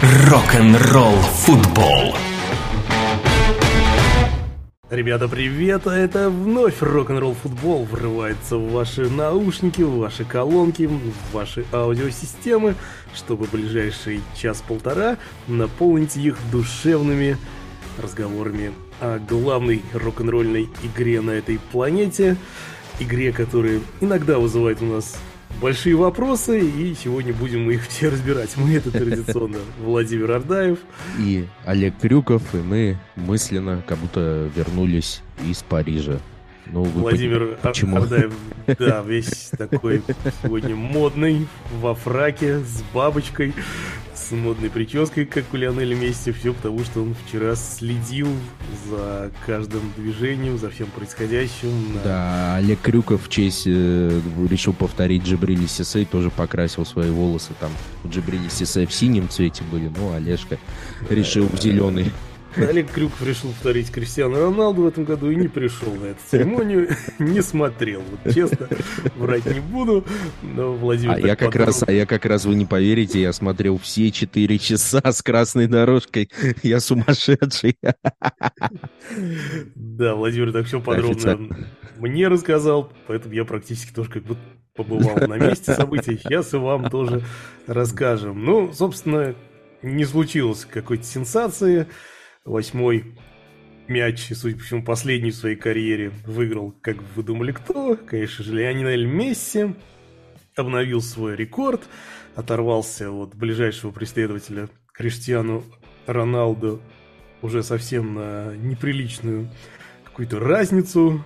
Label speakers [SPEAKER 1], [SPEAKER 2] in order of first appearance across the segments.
[SPEAKER 1] Рок-н-ролл футбол.
[SPEAKER 2] Ребята, привет! А это вновь рок-н-ролл футбол врывается в ваши наушники, в ваши колонки, в ваши аудиосистемы, чтобы ближайший час-полтора наполнить их душевными разговорами о главной рок-н-ролльной игре на этой планете. Игре, которая иногда вызывает у нас большие вопросы, и сегодня будем мы их все разбирать. Мы это традиционно Владимир Ардаев.
[SPEAKER 3] И Олег Крюков, и мы мысленно как будто вернулись из Парижа.
[SPEAKER 2] Ну, Владимир почему? Ардаев, да, весь такой сегодня модный, во фраке, с бабочкой, с модной прической, как у Лионеля Месси. Все потому, что он вчера следил за каждым движением, за всем происходящим.
[SPEAKER 3] Да, Олег Крюков в честь э, решил повторить Джибрили Сисей, тоже покрасил свои волосы. Там у Джибрили Сисей в синем цвете были, ну, Олежка решил в зеленый.
[SPEAKER 2] Олег Крюков решил повторить Кристиану Роналду в этом году и не пришел на эту церемонию, не смотрел. Вот честно, врать не буду, но Владимир...
[SPEAKER 3] А я, как подумал... раз, а я как раз, вы не поверите, я смотрел все четыре часа с красной дорожкой. Я сумасшедший.
[SPEAKER 2] Да, Владимир так все подробно мне рассказал, поэтому я практически тоже как бы побывал на месте событий. Сейчас и вам тоже расскажем. Ну, собственно, не случилось какой-то сенсации восьмой мяч, и, судя по всему, последний в своей карьере выиграл, как вы думали, кто? Конечно же, Леонель Месси обновил свой рекорд, оторвался от ближайшего преследователя Криштиану Роналду уже совсем на неприличную какую-то разницу.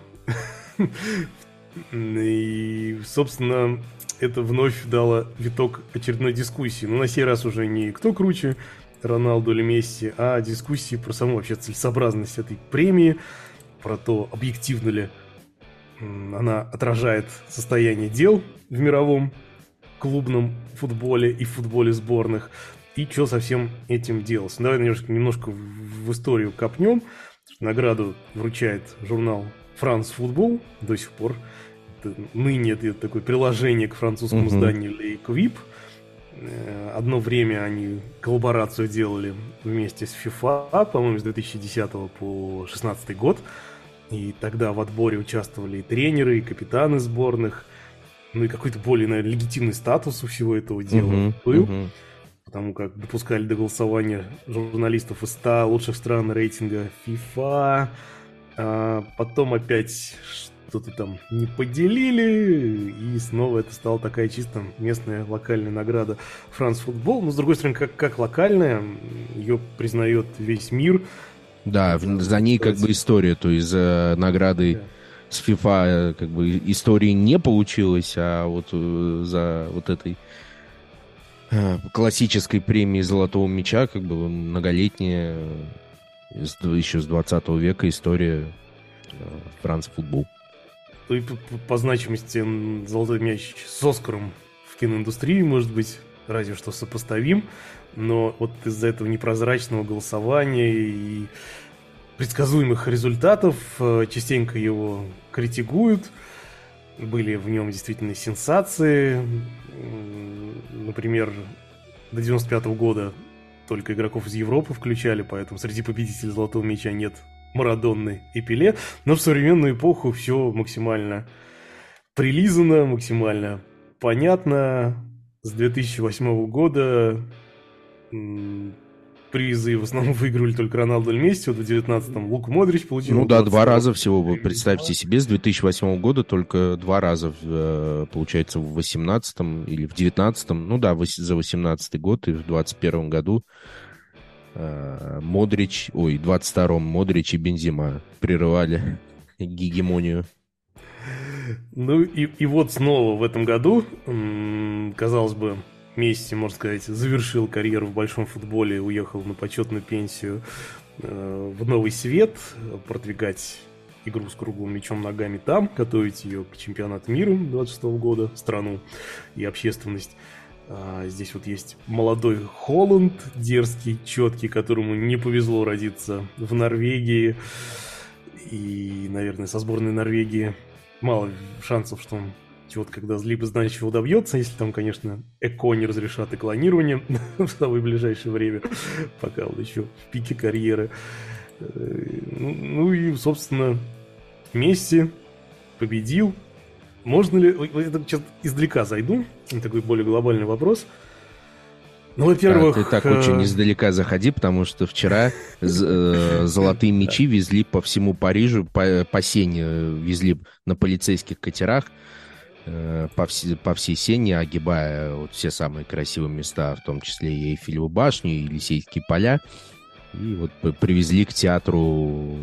[SPEAKER 2] И, собственно, это вновь дало виток очередной дискуссии. Но на сей раз уже не кто круче, Роналду или Месси, а дискуссии про саму вообще целесообразность этой премии, про то, объективно ли она отражает состояние дел в мировом клубном футболе и футболе сборных, и что со всем этим делать. Давай немножко, немножко в историю копнем. Награду вручает журнал «Франс Футбол» до сих пор. Это, ныне это такое приложение к французскому «Le Equipe», Э, одно время они коллаборацию делали вместе с FIFA, по-моему, с 2010 по 2016 год. И тогда в отборе участвовали и тренеры, и капитаны сборных. Ну и какой-то более, наверное, легитимный статус у всего этого дела uh-huh, был. Uh-huh. Потому как допускали до голосования журналистов из 100 лучших стран рейтинга FIFA. А потом опять что-то там не поделили, и снова это стала такая чисто местная локальная награда Франц Футбол. Но, с другой стороны, как, как локальная, ее признает весь мир.
[SPEAKER 3] Да, за ней как бы история, то есть за наградой да. с FIFA э, как бы истории не получилось, а вот э, за вот этой э, классической премии Золотого Мяча, как бы многолетняя, еще с 20 века история Франц Футбол
[SPEAKER 2] по, значимости «Золотой мяч» с «Оскаром» в киноиндустрии, может быть, разве что сопоставим, но вот из-за этого непрозрачного голосования и предсказуемых результатов э, частенько его критикуют. Были в нем действительно сенсации. Например, до 95 -го года только игроков из Европы включали, поэтому среди победителей Золотого Мяча нет Марадонны и Пеле, но в современную эпоху все максимально прилизано, максимально понятно. С 2008 года призы в основном выигрывали только Роналду или Месси, в 19-м Лук Модрич получил.
[SPEAKER 3] Ну да, два раза всего, вы представьте себе, с 2008 года только два раза, э, получается, в 18-м или в 19-м, ну да, за 18 год и в 21 году Модрич, ой, 22-м Модрич и Бензима прерывали гегемонию.
[SPEAKER 2] Ну и, и вот снова в этом году, казалось бы, Месси, можно сказать, завершил карьеру в большом футболе, уехал на почетную пенсию э, в новый свет, продвигать игру с круглым мячом ногами там, готовить ее к чемпионату мира 26 года, страну и общественность. А, здесь вот есть молодой Холланд, дерзкий, четкий, которому не повезло родиться в Норвегии. И, наверное, со сборной Норвегии мало шансов, что он вот когда либо знает, чего добьется, если там, конечно, ЭКО не разрешат и клонирование в самое ближайшее время, пока вот еще в пике карьеры. Э, ну, ну и, собственно, Месси победил. Можно ли... Это сейчас издалека зайду. Такой более глобальный вопрос.
[SPEAKER 3] Ну, во-первых... А, ты так очень э, издалека заходи, потому что вчера э, золотые мечи везли по всему Парижу, по, по Сене везли на полицейских катерах по, все, по всей Сене, огибая вот все самые красивые места, в том числе и Эйфелеву башню, и Елисейские поля. И вот привезли к театру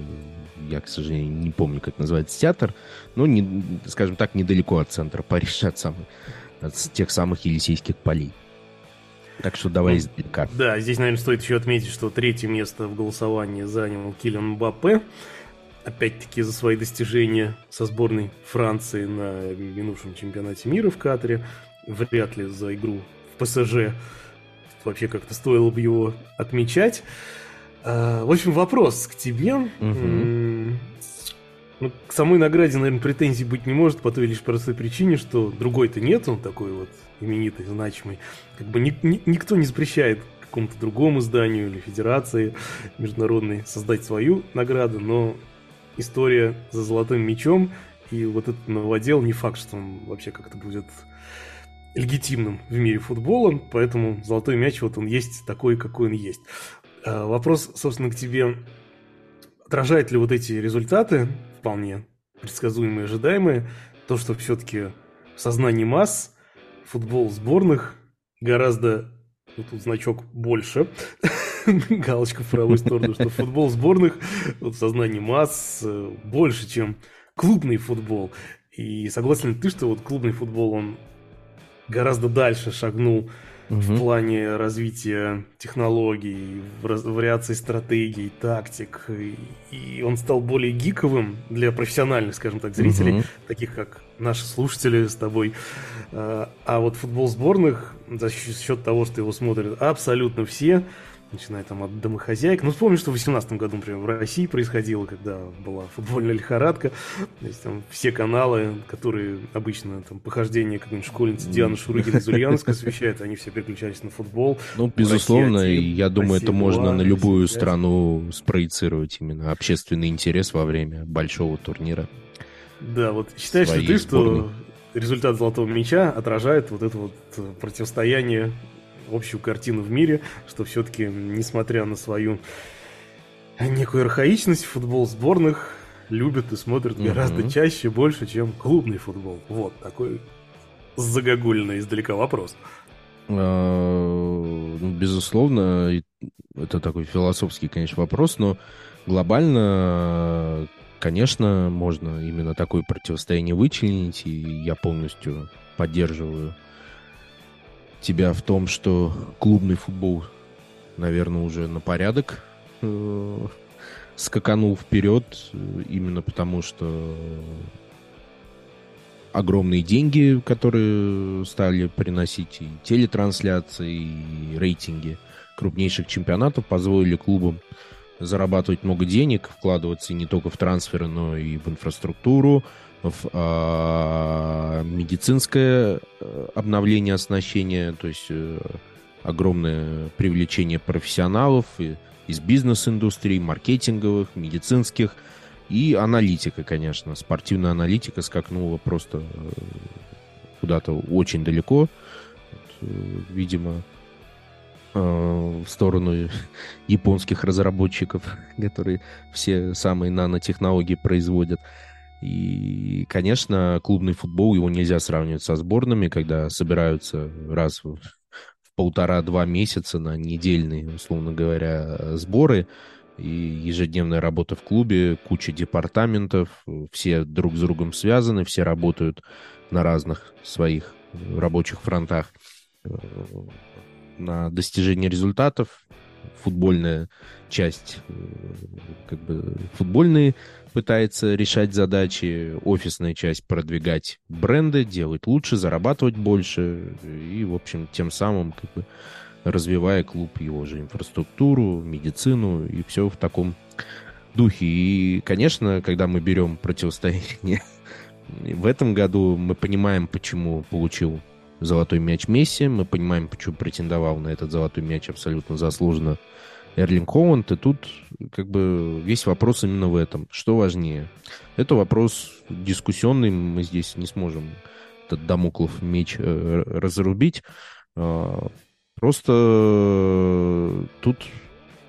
[SPEAKER 3] я, к сожалению, не помню, как называется театр, но, не, скажем так, недалеко от центра Парижа, от, самых, от тех самых Елисейских полей. Так что давай ну, издалека.
[SPEAKER 2] Да, здесь, наверное, стоит еще отметить, что третье место в голосовании занял Килиан Мбаппе. Опять-таки за свои достижения со сборной Франции на минувшем чемпионате мира в Катаре. Вряд ли за игру в ПСЖ вообще как-то стоило бы его отмечать. А, в общем, вопрос к тебе. Угу. Ну, к самой награде, наверное, претензий быть не может по той лишь простой причине, что другой-то нет, он такой вот именитый, значимый. Как бы ни, ни, никто не запрещает какому-то другому изданию или федерации международной создать свою награду, но история за золотым мечом и вот этот новодел не факт, что он вообще как-то будет легитимным в мире футбола, поэтому золотой мяч вот он есть такой, какой он есть. Э, вопрос, собственно, к тебе. Отражают ли вот эти результаты, вполне предсказуемые, ожидаемые, то, что все-таки в сознании масс футбол сборных гораздо, вот тут значок больше, галочка в правую сторону, что футбол сборных вот, в сознании масс э, больше, чем клубный футбол. И согласен ли ты, что вот клубный футбол, он гораздо дальше шагнул угу. в плане развития технологий, вариаций стратегий, тактик. И, и он стал более гиковым для профессиональных, скажем так, зрителей, угу. таких как наши слушатели с тобой. А, а вот футбол сборных за счет того, что его смотрят абсолютно все, начиная там от домохозяек. Ну, вспомню, что в 18 году, например, в России происходило, когда была футбольная лихорадка. То есть там все каналы, которые обычно там похождение какой-нибудь школьницы Дианы Шурыгина из Ульяновска освещают, они все переключались на футбол.
[SPEAKER 3] Ну, безусловно, и я думаю, Россия это можно на любую страну спроецировать именно общественный интерес во время большого турнира.
[SPEAKER 2] Да, вот считаешь ли ты, что результат Золотого Мяча отражает вот это вот противостояние общую картину в мире, что все-таки, несмотря на свою некую архаичность, футбол сборных любят и смотрят mm-hmm. гораздо чаще, больше, чем клубный футбол. Вот такой загогульный издалека вопрос.
[SPEAKER 3] А, ну, безусловно, это такой философский, конечно, вопрос, но глобально, конечно, можно именно такое противостояние вычленить, и я полностью поддерживаю тебя в том, что клубный футбол, наверное, уже на порядок э, скаканул вперед, именно потому что огромные деньги, которые стали приносить и телетрансляции, и рейтинги крупнейших чемпионатов, позволили клубам зарабатывать много денег, вкладываться не только в трансферы, но и в инфраструктуру, в а, медицинское э, обновление оснащения, то есть э, огромное привлечение профессионалов из бизнес-индустрии, маркетинговых, медицинских и аналитика, конечно. Спортивная аналитика скакнула просто э, куда-то очень далеко. Видимо, в сторону японских разработчиков, которые все самые нанотехнологии производят. И, конечно, клубный футбол, его нельзя сравнивать со сборными, когда собираются раз в, полтора-два месяца на недельные, условно говоря, сборы и ежедневная работа в клубе, куча департаментов, все друг с другом связаны, все работают на разных своих рабочих фронтах на достижение результатов. Футбольная часть, э, как бы футбольные пытается решать задачи, офисная часть продвигать бренды, делать лучше, зарабатывать больше и, в общем, тем самым как бы развивая клуб, его же инфраструктуру, медицину и все в таком духе. И, конечно, когда мы берем противостояние В этом году мы понимаем, почему получил золотой мяч Месси, мы понимаем, почему претендовал на этот золотой мяч абсолютно заслуженно Эрлинг Холланд, и тут как бы весь вопрос именно в этом. Что важнее? Это вопрос дискуссионный, мы здесь не сможем этот домоклов меч э, разрубить. Э, просто тут,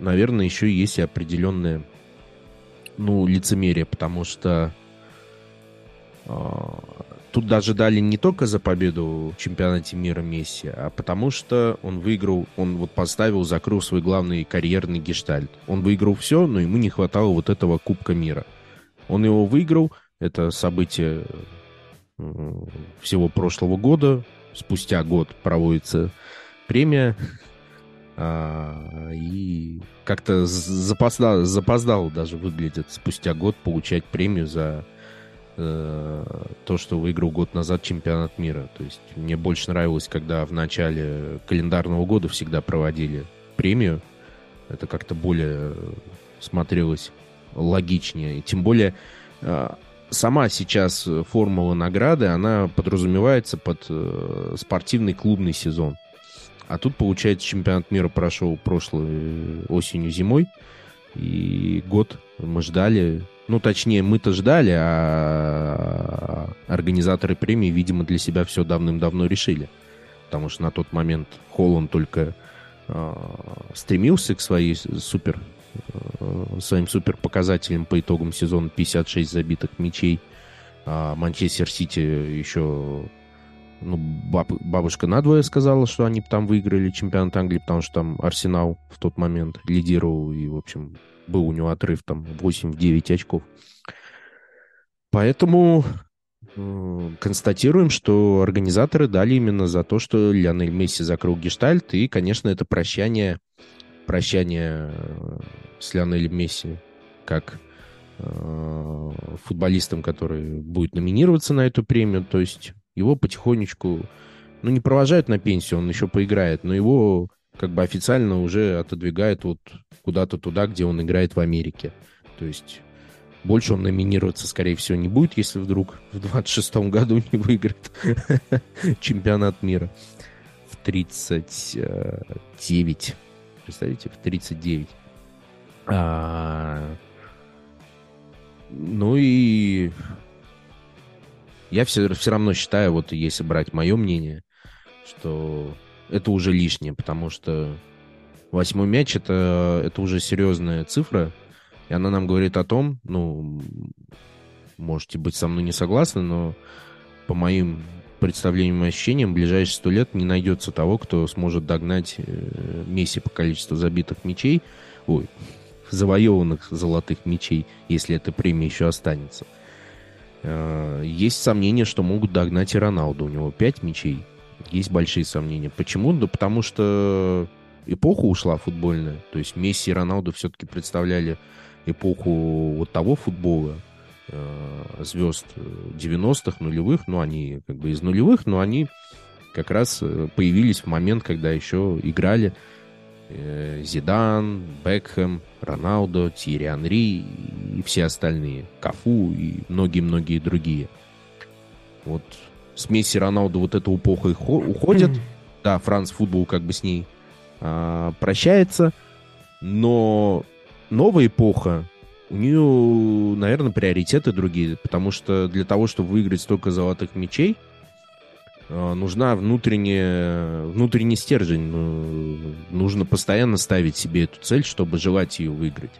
[SPEAKER 3] наверное, еще есть и определенное ну, лицемерие, потому что э, тут даже дали не только за победу в чемпионате мира Месси, а потому что он выиграл, он вот поставил, закрыл свой главный карьерный гештальт. Он выиграл все, но ему не хватало вот этого Кубка мира. Он его выиграл, это событие всего прошлого года. Спустя год проводится премия. А, и как-то запоздал, запоздал даже выглядит спустя год получать премию за э, то, что выиграл год назад чемпионат мира. То есть мне больше нравилось, когда в начале календарного года всегда проводили премию. Это как-то более смотрелось логичнее. И тем более а, сама сейчас формула награды, она подразумевается под э, спортивный клубный сезон. А тут, получается, чемпионат мира прошел прошлой осенью-зимой. И год мы ждали. Ну, точнее, мы-то ждали, а организаторы премии, видимо, для себя все давным-давно решили. Потому что на тот момент Холланд только э, стремился к своей супер Э, своим супер показателем по итогам сезона 56 забитых мячей. А Манчестер Сити еще ну, баб, бабушка надвое сказала, что они там выиграли чемпионат Англии, потому что там Арсенал в тот момент лидировал, и, в общем, был у него отрыв там 8-9 очков. Поэтому э, констатируем, что организаторы дали именно за то, что Лионель Месси закрыл гештальт, и, конечно, это прощание прощание э, с Лионелем Месси как э, футболистом, который будет номинироваться на эту премию. То есть его потихонечку, ну, не провожают на пенсию, он еще поиграет, но его как бы официально уже отодвигают вот куда-то туда, где он играет в Америке. То есть больше он номинироваться, скорее всего, не будет, если вдруг в 26-м году не выиграет чемпионат мира в 39 представляете, в 39. А, ну и я все, все равно считаю, вот если брать мое мнение, что это уже лишнее, потому что восьмой мяч это, это уже серьезная цифра, и она нам говорит о том, ну, можете быть со мной не согласны, но по моим представлениям и ощущениям, в ближайшие сто лет не найдется того, кто сможет догнать э, Месси по количеству забитых мячей, ой, завоеванных золотых мячей, если эта премия еще останется. Э, есть сомнения, что могут догнать и Роналду. У него пять мячей. Есть большие сомнения. Почему? Да потому что эпоха ушла футбольная. То есть Месси и Роналду все-таки представляли эпоху вот того футбола, Э, звезд 90-х, нулевых, ну, они как бы из нулевых, но они как раз э, появились в момент, когда еще играли э, Зидан, Бекхэм, Роналдо, Тири Анри и все остальные, Кафу и многие-многие другие. Вот с Месси Роналдо вот эта эпоха уходит. Да, Франц футбол как бы с ней а, прощается, но новая эпоха у нее, наверное, приоритеты другие, потому что для того, чтобы выиграть столько золотых мечей, э, нужна внутренняя, внутренний стержень. Ну, нужно постоянно ставить себе эту цель, чтобы желать ее выиграть.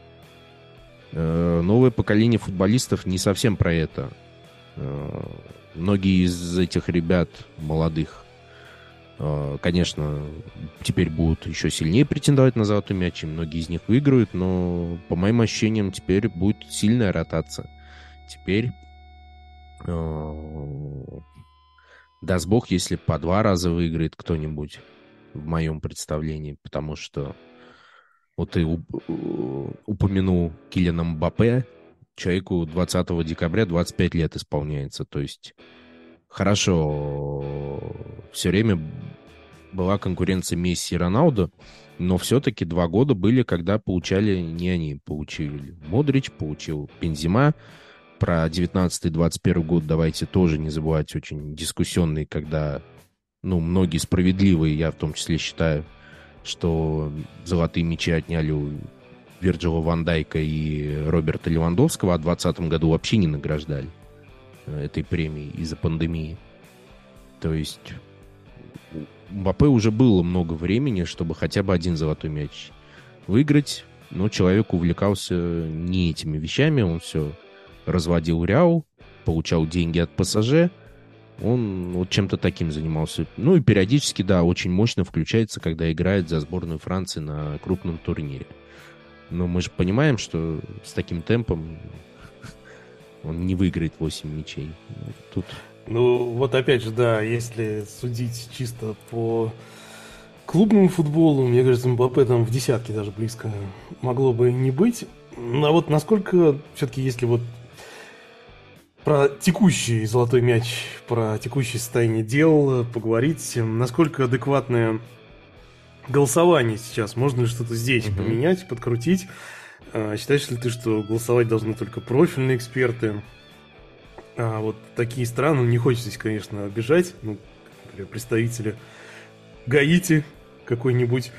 [SPEAKER 3] Э, новое поколение футболистов не совсем про это. Э, многие из этих ребят молодых а, конечно, теперь будут еще сильнее претендовать на золотой мяч, и многие из них выиграют, но по моим ощущениям теперь будет сильная ротация. Теперь а, даст бог, если по два раза выиграет кто-нибудь в моем представлении, потому что вот ты упомянул Киллиана Мбаппе, человеку 20 декабря 25 лет исполняется, то есть хорошо, все время была конкуренция Месси и Роналду, но все-таки два года были, когда получали не они, получили Модрич, получил Бензима, про 19-21 год давайте тоже не забывать, очень дискуссионный, когда, ну, многие справедливые, я в том числе считаю, что золотые мячи отняли у Вирджила Ван Дайка и Роберта Левандовского, а в 2020 году вообще не награждали э, этой премии из-за пандемии. То есть у Мбаппе уже было много времени, чтобы хотя бы один золотой мяч выиграть, но человек увлекался не этими вещами, он все разводил Ряу, получал деньги от ПСЖ, он вот чем-то таким занимался. Ну и периодически, да, очень мощно включается, когда играет за сборную Франции на крупном турнире. Но мы же понимаем, что с таким темпом он не выиграет 8 мячей.
[SPEAKER 2] Тут... Ну, вот опять же, да, если судить чисто по клубному футболу, мне кажется, Мбаппе там в десятке даже близко могло бы не быть. А вот насколько все-таки, если вот про текущий золотой мяч, про текущее состояние дел поговорить, насколько адекватное голосование сейчас, можно ли что-то здесь угу. поменять, подкрутить? А, считаешь ли ты, что голосовать должны только профильные эксперты? А вот такие страны, ну, не хочется здесь, конечно, обижать, ну, например, представители Гаити, какой-нибудь.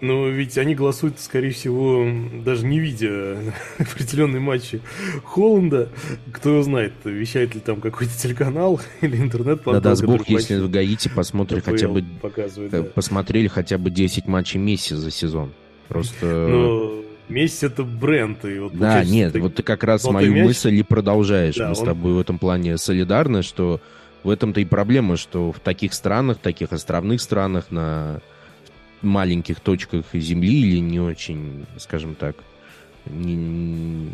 [SPEAKER 2] Но ведь они голосуют, скорее всего, даже не видя определенные матчи Холланда. Кто его знает, вещает ли там какой-то телеканал или интернет
[SPEAKER 3] Да даст бог, если в Гаити посмотрели хотя бы, показывает, да. посмотрели хотя бы 10 матчей Месси за сезон. Просто...
[SPEAKER 2] Но Месси это бренд. И
[SPEAKER 3] вот, да, нет, ты... вот ты как раз мою мяч... мысль и продолжаешь. Да, Мы он... с тобой в этом плане солидарны, что в этом-то и проблема, что в таких странах, таких островных странах, на маленьких точках Земли или не очень, скажем так, не,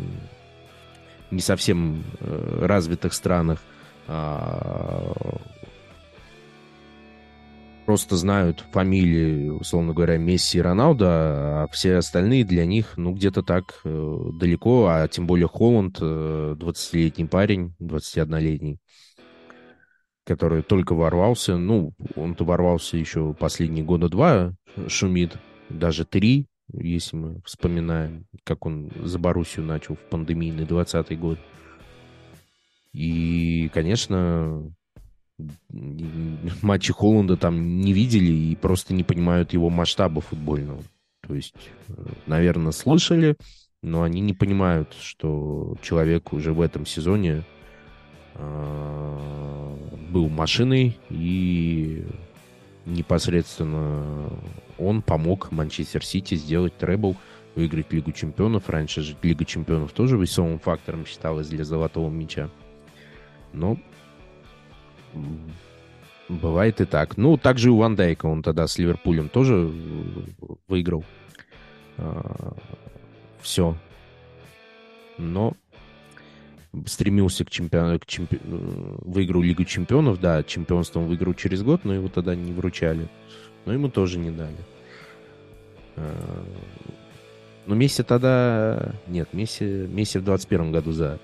[SPEAKER 3] не совсем э, развитых странах а, просто знают фамилии, условно говоря, Месси и Роналдо, а все остальные для них, ну, где-то так э, далеко, а тем более Холланд, 20-летний э, парень, 21-летний, который только ворвался, ну, он-то ворвался еще последние года два, шумит, даже три, если мы вспоминаем, как он за Боруссию начал в пандемийный 20 год. И, конечно, матчи Холланда там не видели и просто не понимают его масштаба футбольного. То есть, наверное, слышали, но они не понимают, что человек уже в этом сезоне э, был машиной и непосредственно он помог Манчестер Сити сделать требл, выиграть Лигу Чемпионов. Раньше же Лига Чемпионов тоже весомым фактором считалась для золотого мяча. Но бывает и так. Ну, также и у Ван Дайка он тогда с Ливерпулем тоже выиграл. А, Все. Но стремился к чемпиону, к чемпи... выиграл Лигу Чемпионов, да, чемпионством выиграл через год, но его тогда не вручали. Но ему тоже не дали. А, но Месси тогда... Нет, Месси, Месси в 21 году за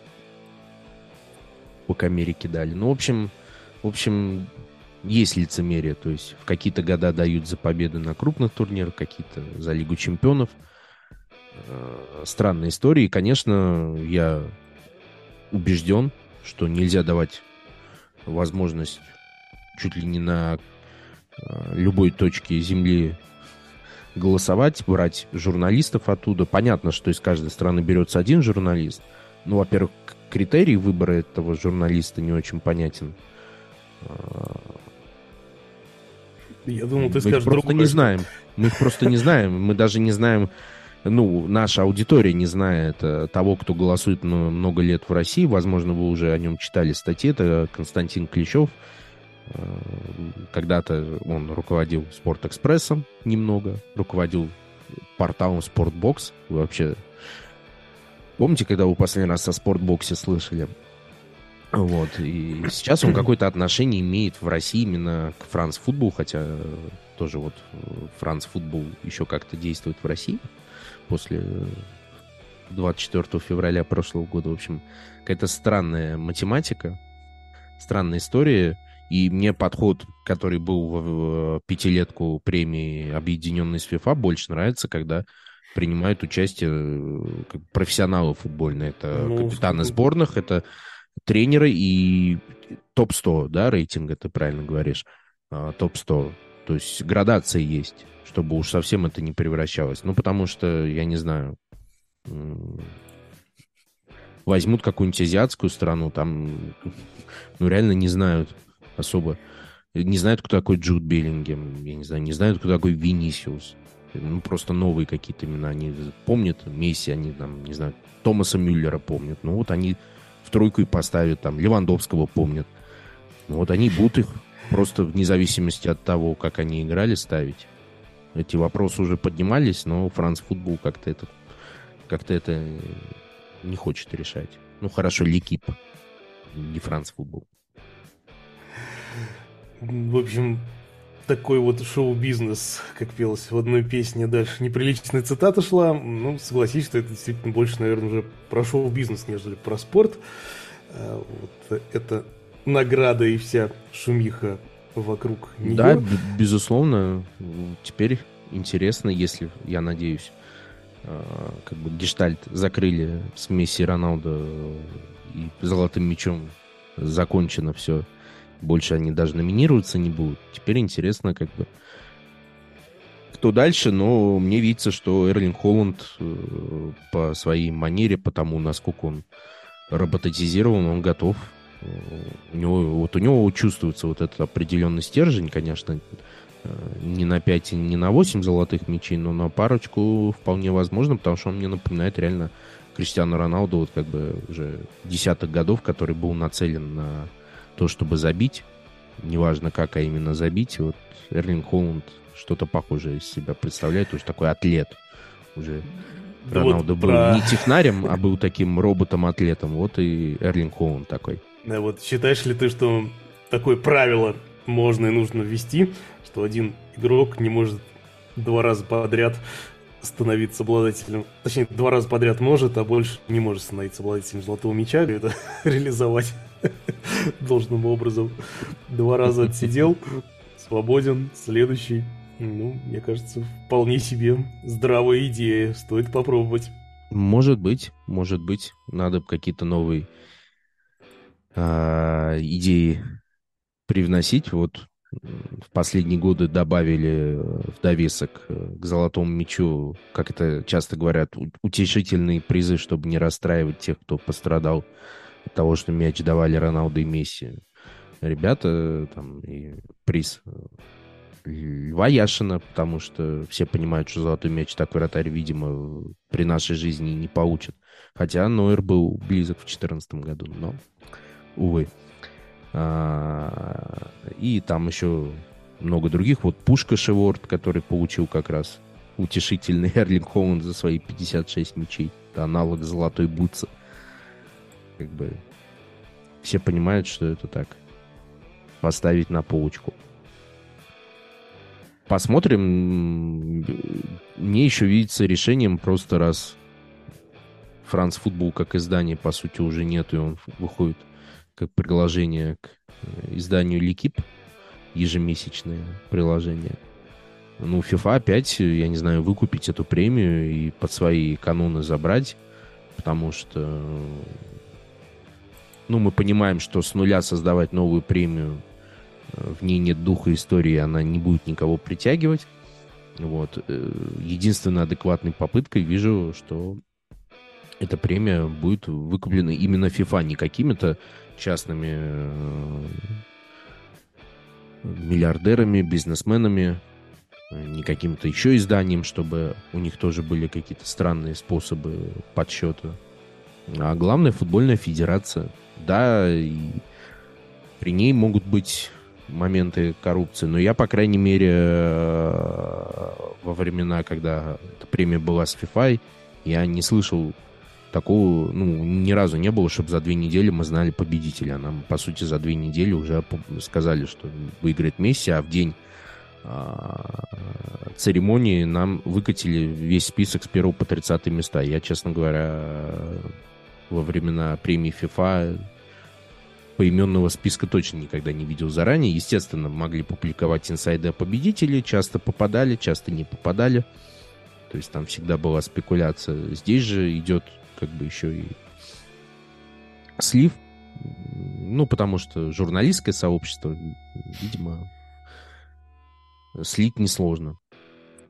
[SPEAKER 3] Кубок Америки дали. Ну, в общем, в общем, есть лицемерие. То есть в какие-то года дают за победы на крупных турнирах, какие-то за Лигу Чемпионов. А, странная история. И, конечно, я убежден, что нельзя давать возможность чуть ли не на э, любой точке Земли голосовать, брать журналистов оттуда. Понятно, что из каждой страны берется один журналист. Ну, во-первых, критерий выбора этого журналиста не очень понятен.
[SPEAKER 2] Я думал, ты
[SPEAKER 3] мы скажешь просто другое. не знаем. Мы их просто не знаем. Мы даже не знаем, ну, наша аудитория не знает э, того, кто голосует много лет в России. Возможно, вы уже о нем читали статьи. Это Константин Клещев. Э, когда-то он руководил Спортэкспрессом немного, руководил порталом Спортбокс. вообще помните, когда вы последний раз о Спортбоксе слышали? Вот. И сейчас он какое-то отношение имеет в России именно к France Football, хотя тоже вот Франц Футбол еще как-то действует в России после 24 февраля прошлого года. В общем, какая-то странная математика, странная история. И мне подход, который был в пятилетку премии, объединенной с FIFA, больше нравится, когда принимают участие э, профессионалы футбольные. Это ну, капитаны сборных, это тренеры и топ-100, да, рейтинга, ты правильно говоришь, а, топ-100. То есть градация есть, чтобы уж совсем это не превращалось. Ну, потому что, я не знаю, возьмут какую-нибудь азиатскую страну, там, ну, реально не знают особо. Не знают, кто такой Джуд Беллингем, я не знаю, не знают, кто такой Винисиус. Ну, просто новые какие-то имена. Они помнят Месси, они там, не знаю, Томаса Мюллера помнят. Ну, вот они в тройку и поставят, там, Левандовского помнят. Ну, вот они будут их просто вне зависимости от того, как они играли, ставить. Эти вопросы уже поднимались, но Франц Футбол как-то это, как-то это не хочет решать. Ну, хорошо, Ликип, не Франц Футбол.
[SPEAKER 2] В общем, такой вот шоу-бизнес, как пелось в одной песне. Дальше неприличная цитата шла. Ну, согласись, что это действительно больше, наверное, уже про шоу-бизнес, нежели про спорт. А, вот это награда и вся шумиха вокруг нее.
[SPEAKER 3] Да, безусловно. Теперь интересно, если, я надеюсь, а, как бы гештальт закрыли с Месси Роналдо и золотым мячом закончено все больше они даже номинироваться не будут. Теперь интересно, как бы, кто дальше, но мне видится, что Эрлинг Холланд э, по своей манере, по тому, насколько он роботизирован, он готов. У него, вот у него чувствуется вот этот определенный стержень, конечно, э, не на 5 и не на 8 золотых мячей, но на парочку вполне возможно, потому что он мне напоминает реально Криштиану Роналду, вот как бы уже десятых годов, который был нацелен на то, чтобы забить, неважно как, а именно забить, вот Эрлинг Холланд что-то похожее из себя представляет, уже такой атлет. Уже Роналду вот был про... не технарем, а был таким роботом-атлетом. Вот и Эрлинг Холланд такой.
[SPEAKER 2] Да, вот считаешь ли ты, что такое правило можно и нужно ввести, что один игрок не может два раза подряд становиться обладателем, точнее, два раза подряд может, а больше не может становиться обладателем золотого мяча, это реализовать должным образом. Два раза отсидел, свободен, следующий. Ну, мне кажется, вполне себе здравая идея, стоит попробовать.
[SPEAKER 3] Может быть, может быть, надо какие-то новые э, идеи привносить. Вот в последние годы добавили э, в довесок э, к золотому мячу, как это часто говорят, утешительные призы, чтобы не расстраивать тех, кто пострадал от того, что мяч давали Роналду и Месси. Ребята, э, там, и приз Льва Яшина, потому что все понимают, что золотой мяч так вратарь, видимо, при нашей жизни не получит. Хотя Нойер был близок в 2014 году, но, увы. А, и там еще много других. Вот Пушка Шеворд, который получил как раз утешительный Эрлинг Холланд за свои 56 мячей. Это аналог золотой бутсы. Как бы все понимают, что это так. Поставить на полочку. Посмотрим. Мне еще видится решением просто раз Франц Футбол как издание, по сути, уже нет, и он выходит как приложение к э, изданию Ликип, ежемесячное приложение. Ну, FIFA опять, я не знаю, выкупить эту премию и под свои каноны забрать, потому что, ну, мы понимаем, что с нуля создавать новую премию, э, в ней нет духа истории, она не будет никого притягивать. Вот. Э, единственной адекватной попыткой вижу, что эта премия будет выкуплена именно FIFA, не какими-то частными э, миллиардерами, бизнесменами, не каким-то еще изданием, чтобы у них тоже были какие-то странные способы подсчета. А главное, футбольная федерация. Да, и при ней могут быть моменты коррупции, но я, по крайней мере, э, во времена, когда эта премия была с FIFA, я не слышал такого, ну, ни разу не было, чтобы за две недели мы знали победителя. Нам, по сути, за две недели уже сказали, что выиграет Месси, а в день а, церемонии нам выкатили весь список с первого по 30 места. Я, честно говоря, во времена премии FIFA поименного списка точно никогда не видел заранее. Естественно, могли публиковать инсайды о победителе, часто попадали, часто не попадали. То есть там всегда была спекуляция. Здесь же идет как бы еще и слив. Ну, потому что журналистское сообщество, видимо, слить несложно.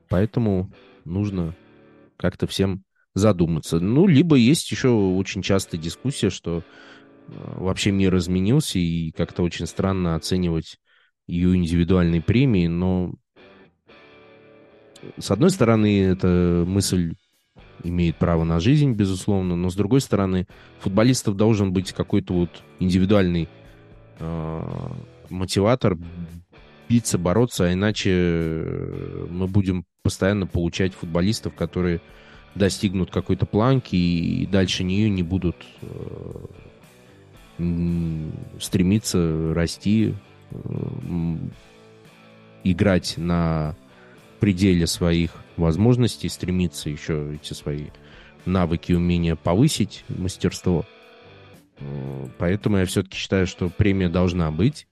[SPEAKER 3] Поэтому нужно как-то всем задуматься. Ну, либо есть еще очень частая дискуссия, что э, вообще мир изменился, и как-то очень странно оценивать ее индивидуальные премии, но с одной стороны, эта мысль имеет право на жизнь, безусловно, но с другой стороны, футболистов должен быть какой-то вот индивидуальный э, мотиватор биться, бороться, а иначе э, мы будем постоянно получать футболистов, которые достигнут какой-то планки и дальше нее не будут э, стремиться расти, э, играть на пределе своих возможностей, стремиться еще эти свои навыки, умения повысить, мастерство. Поэтому я все-таки считаю, что премия должна быть.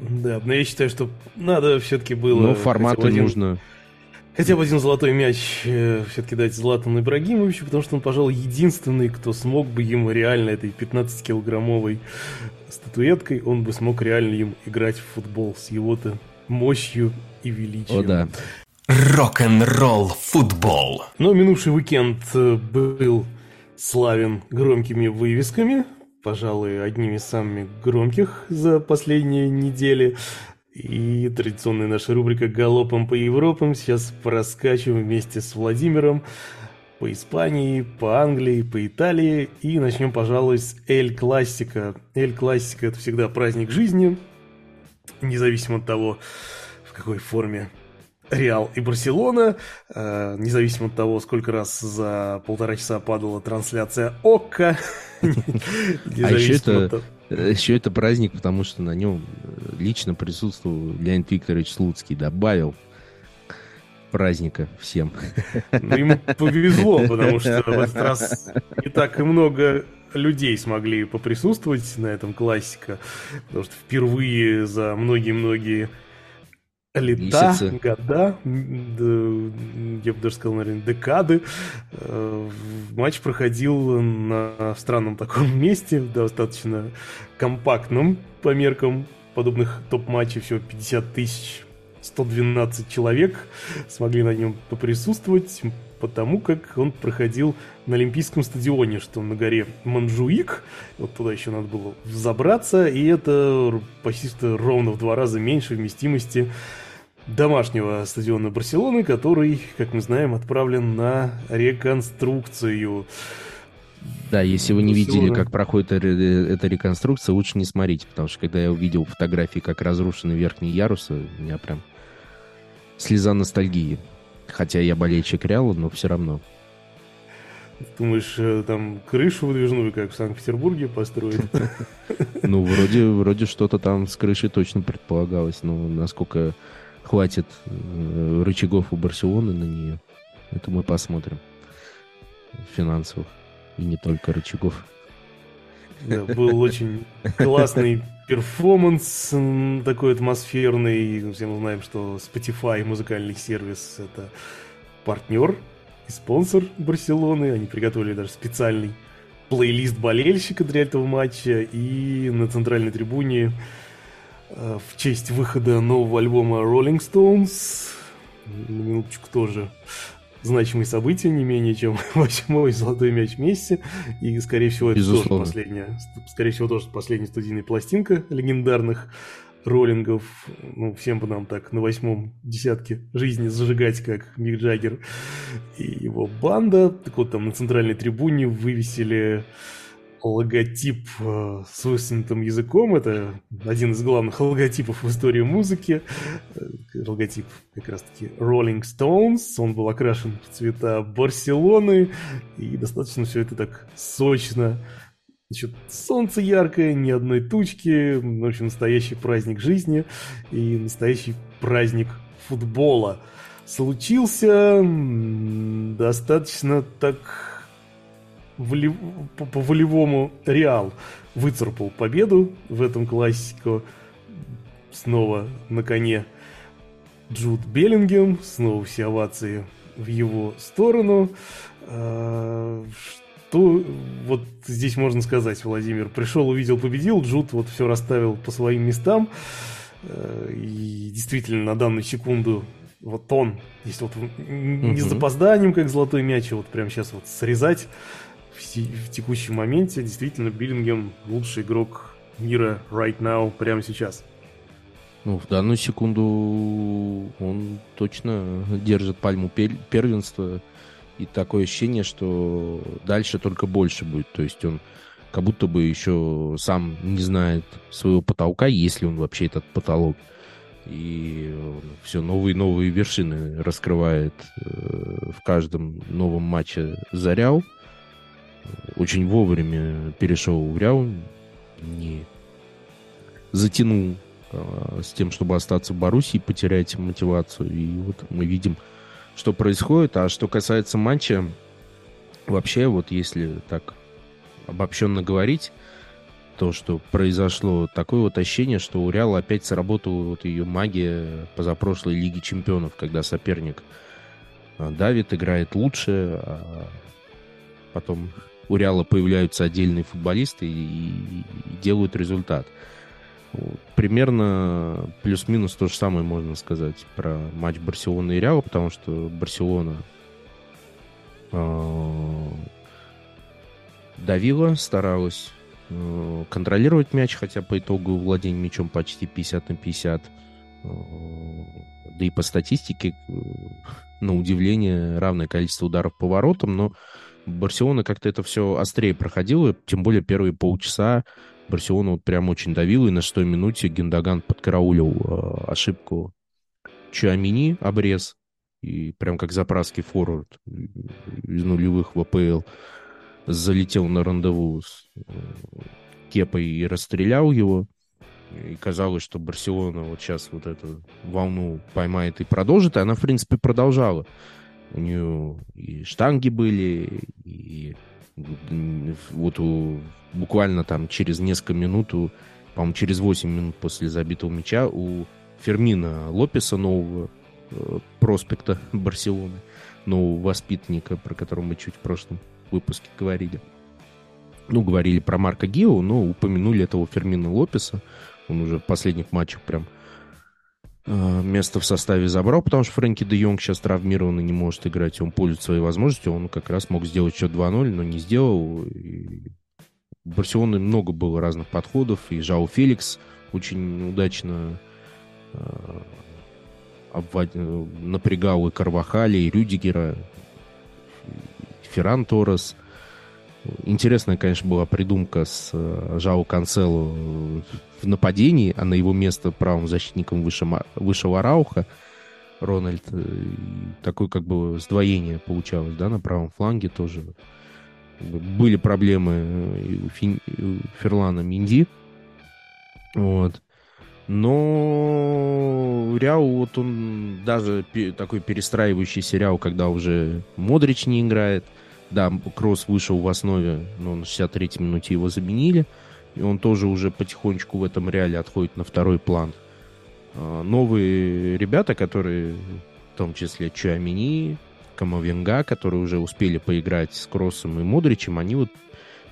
[SPEAKER 2] Да, но я считаю, что надо все-таки было... Но
[SPEAKER 3] форматы один, нужно...
[SPEAKER 2] Хотя бы один золотой мяч э, все-таки дать Златану Ибрагимовичу, потому что он, пожалуй, единственный, кто смог бы ему реально этой 15-килограммовой статуэткой, он бы смог реально им играть в футбол с его-то мощью и величием.
[SPEAKER 3] О, да.
[SPEAKER 1] Рок-н-ролл футбол.
[SPEAKER 2] Но минувший уикенд э, был славен громкими вывесками, пожалуй, одними из самых громких за последние недели. И традиционная наша рубрика «Галопом по Европам» сейчас проскачем вместе с Владимиром по Испании, по Англии, по Италии. И начнем, пожалуй, с Эль Классика. Эль Классика – это всегда праздник жизни, независимо от того, в какой форме Реал и Барселона, э, независимо от того, сколько раз за полтора часа падала трансляция ОККО.
[SPEAKER 3] А еще это, еще это праздник, потому что на нем лично присутствовал Леонид Викторович Слуцкий, добавил праздника всем.
[SPEAKER 2] Ну, ему повезло, потому что в этот раз не так и много людей смогли поприсутствовать на этом классика, потому что впервые за многие-многие лета, Месяцы. года, я бы даже сказал, наверное, декады. Э, матч проходил на странном таком месте, достаточно компактном по меркам подобных топ-матчей, всего 50 тысяч 112 человек смогли на нем поприсутствовать, потому как он проходил на Олимпийском стадионе, что на горе Манжуик. Вот туда еще надо было забраться, и это почти что ровно в два раза меньше вместимости домашнего стадиона Барселоны, который, как мы знаем, отправлен на реконструкцию.
[SPEAKER 3] Да, если вы не видели, как проходит эта реконструкция, лучше не смотрите, потому что когда я увидел фотографии, как разрушены верхние ярусы, у меня прям слеза ностальгии. Хотя я болельщик Реала, но все равно.
[SPEAKER 2] Думаешь, э, там крышу выдвижную, как в Санкт-Петербурге, построить?
[SPEAKER 3] Ну, вроде, вроде что-то там с крышей точно предполагалось. Но насколько хватит э, рычагов у Барселоны на нее. Это мы посмотрим. Финансовых. И не только рычагов.
[SPEAKER 2] Да, был очень классный перформанс, такой атмосферный. Все мы знаем, что Spotify, музыкальный сервис, это партнер и спонсор Барселоны. Они приготовили даже специальный плейлист болельщика для этого матча. И на центральной трибуне в честь выхода нового альбома Rolling Stones. На минуточку тоже значимые события, не менее чем восьмой золотой мяч Месси. И, скорее всего, это Безусловно. тоже последняя, скорее всего, тоже последняя студийная пластинка легендарных роллингов. Ну, всем бы нам так на восьмом десятке жизни зажигать, как Мик Джаггер и его банда. Так вот, там на центральной трибуне вывесили логотип э, с высунутым языком. Это один из главных логотипов в истории музыки. Э, логотип как раз-таки Rolling Stones. Он был окрашен в цвета Барселоны. И достаточно все это так сочно. Значит, солнце яркое, ни одной тучки. В общем, настоящий праздник жизни и настоящий праздник футбола. Случился достаточно так волев... по, по волевому Реал выцарпал победу в этом классику снова на коне. Джуд Беллингем, снова все овации в его сторону. А, что вот здесь можно сказать, Владимир? Пришел, увидел, победил, Джуд вот все расставил по своим местам. А, и действительно, на данную секунду вот он, если вот не с запозданием, как золотой мяч, а вот прямо сейчас вот срезать в, текущем моменте, действительно, Биллингем лучший игрок мира right now, прямо сейчас.
[SPEAKER 3] Ну, в данную секунду он точно держит пальму первенства. И такое ощущение, что дальше только больше будет. То есть он как будто бы еще сам не знает своего потолка, если он вообще этот потолок. И все новые и новые вершины раскрывает э, в каждом новом матче за Ряу. Очень вовремя перешел в Ряу, не затянул Э, с тем, чтобы остаться в Боруссии, потерять мотивацию. И вот мы видим, что происходит. А что касается матча, вообще, вот если так обобщенно говорить, то, что произошло такое вот ощущение, что у Реала опять сработала вот ее магия позапрошлой Лиги Чемпионов, когда соперник э, давит, играет лучше, а потом у Реала появляются отдельные футболисты и, и делают результат. Примерно плюс-минус то же самое можно сказать про матч Барселоны и Реала, потому что Барселона э, давила, старалась э, контролировать мяч, хотя по итогу владения мячом почти 50 на 50. Э, да и по статистике, э, на удивление, равное количество ударов по воротам, но Барселона как-то это все острее проходила, тем более первые полчаса Барселона вот прям очень давила, и на шестой минуте Гендаган подкараулил э, ошибку Чуамини, обрез, и прям как заправский форвард из нулевых в АПЛ залетел на рандеву с э, Кепой и расстрелял его. И казалось, что Барселона вот сейчас вот эту волну поймает и продолжит. И она, в принципе, продолжала. У нее и штанги были, и вот у, буквально там через несколько минут, по-моему, через 8 минут после забитого мяча у Фермина Лопеса, нового э, проспекта Барселоны, нового воспитанника, про которого мы чуть в прошлом выпуске говорили. Ну, говорили про Марка Гио, но упомянули этого Фермина Лопеса. Он уже в последних матчах прям Э, место в составе забрал, потому что Фрэнки де Йонг сейчас травмирован и не может играть. Он пользуется своей возможностью. Он как раз мог сделать счет 2-0, но не сделал. И у Барселоны много было разных подходов. И Жао Феликс очень удачно э, напрягал и Карвахали, и Рюдигера, и Ферран Торрес. Интересная, конечно, была придумка с э, Жао Канцелу в нападении, а на его место правым защитником вышел, вышел Арауха, Рональд. Э, такое как бы сдвоение получалось, да, на правом фланге тоже. Были проблемы э, у, Фин... у Ферлана Минди. Вот. Но Ряу, вот он даже такой перестраивающийся Ряу, когда уже Модрич не играет – да, Кросс вышел в основе, но на 63-й минуте его заменили. И он тоже уже потихонечку в этом реале отходит на второй план. А, новые ребята, которые, в том числе Чуамини, Камовенга, которые уже успели поиграть с Кроссом и Модричем, они вот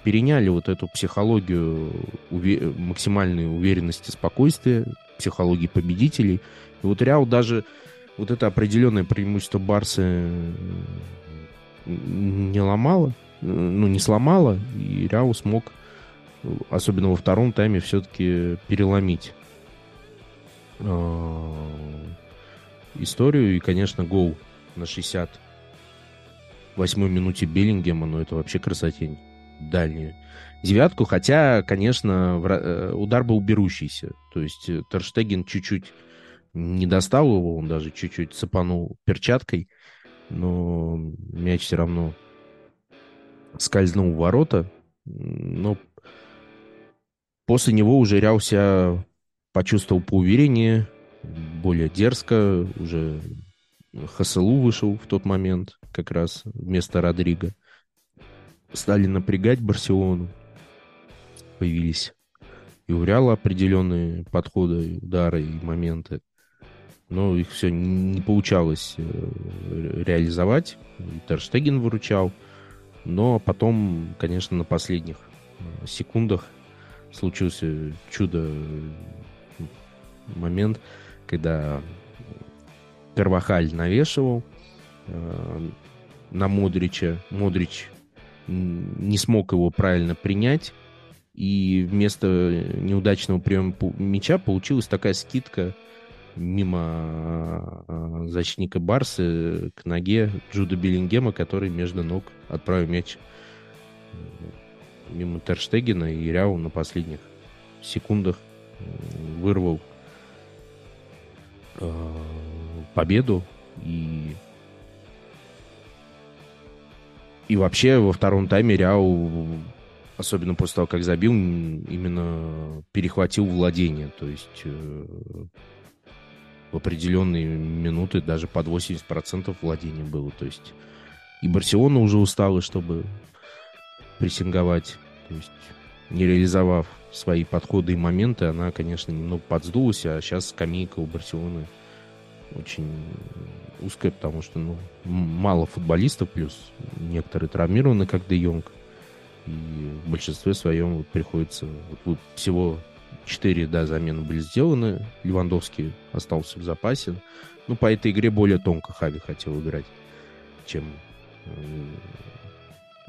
[SPEAKER 3] переняли вот эту психологию уве- максимальной уверенности, спокойствия, психологии победителей. И вот Реал даже вот это определенное преимущество Барсы не ломала, ну, не сломала, и Ряу смог, особенно во втором тайме, все-таки переломить э, историю. И, конечно, гол на 68-й минуте Беллингема, ну, это вообще красотень. Дальнюю девятку, хотя, конечно, э, удар был берущийся. То есть э, Терштеген чуть-чуть не достал его, он даже чуть-чуть цепанул перчаткой – но мяч все равно скользнул в ворота. Но после него уже Ряу себя почувствовал поувереннее, более дерзко. Уже Хасалу вышел в тот момент как раз вместо Родрига. Стали напрягать Барселону. Появились и у Реала определенные подходы, удары и моменты. но их все не получалось реализовать. Терштеген выручал. Но потом, конечно, на последних секундах случился чудо момент, когда Карвахаль навешивал э, на Модрича. Модрич не смог его правильно принять, и вместо неудачного приема мяча получилась такая скидка мимо э, защитника Барсы к ноге Джуда Беллингема, который между ног отправил мяч мимо Терштегена и Ряу на последних секундах вырвал э, победу и и вообще во втором тайме Ряу, особенно после того, как забил, именно перехватил владение. То есть э, в определенные минуты даже под 80% владения было. То есть и Барселона уже устала, чтобы прессинговать. То есть не реализовав свои подходы и моменты, она, конечно, немного подсдулась, а сейчас скамейка у Барселоны очень узкая, потому что ну, мало футболистов, плюс некоторые травмированы, как Де Йонг. И в большинстве своем приходится... Вот, вот всего 4 да, замены были сделаны. Левандовский остался в запасе. Ну, по этой игре более тонко Хави хотел играть, чем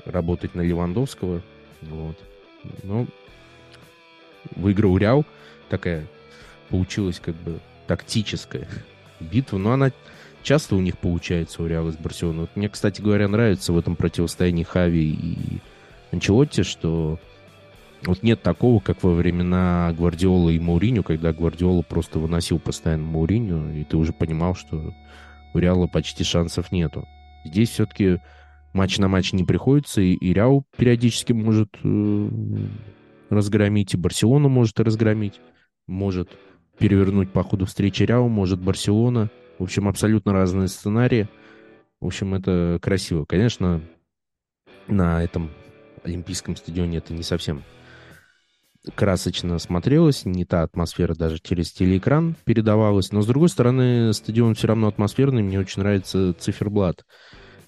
[SPEAKER 3] работать на Левандовского. Вот. Ну, выиграл Реал. Такая получилась как бы тактическая битва. Но она часто у них получается, у Реала с Барселоной. Вот мне, кстати говоря, нравится в этом противостоянии Хави и Анчелотти, что вот нет такого, как во времена Гвардиола и Мауриню, когда Гвардиола просто выносил постоянно Мауриню, и ты уже понимал, что у Реала почти шансов нету. Здесь все-таки матч на матч не приходится, и, и Реал периодически может э, разгромить, и Барселона может разгромить, может перевернуть по ходу встречи Реал, может Барселона. В общем, абсолютно разные сценарии. В общем, это красиво. Конечно, на этом Олимпийском стадионе это не совсем красочно смотрелось, не та атмосфера даже через телеэкран передавалась. Но, с другой стороны, стадион все равно атмосферный. Мне очень нравится циферблат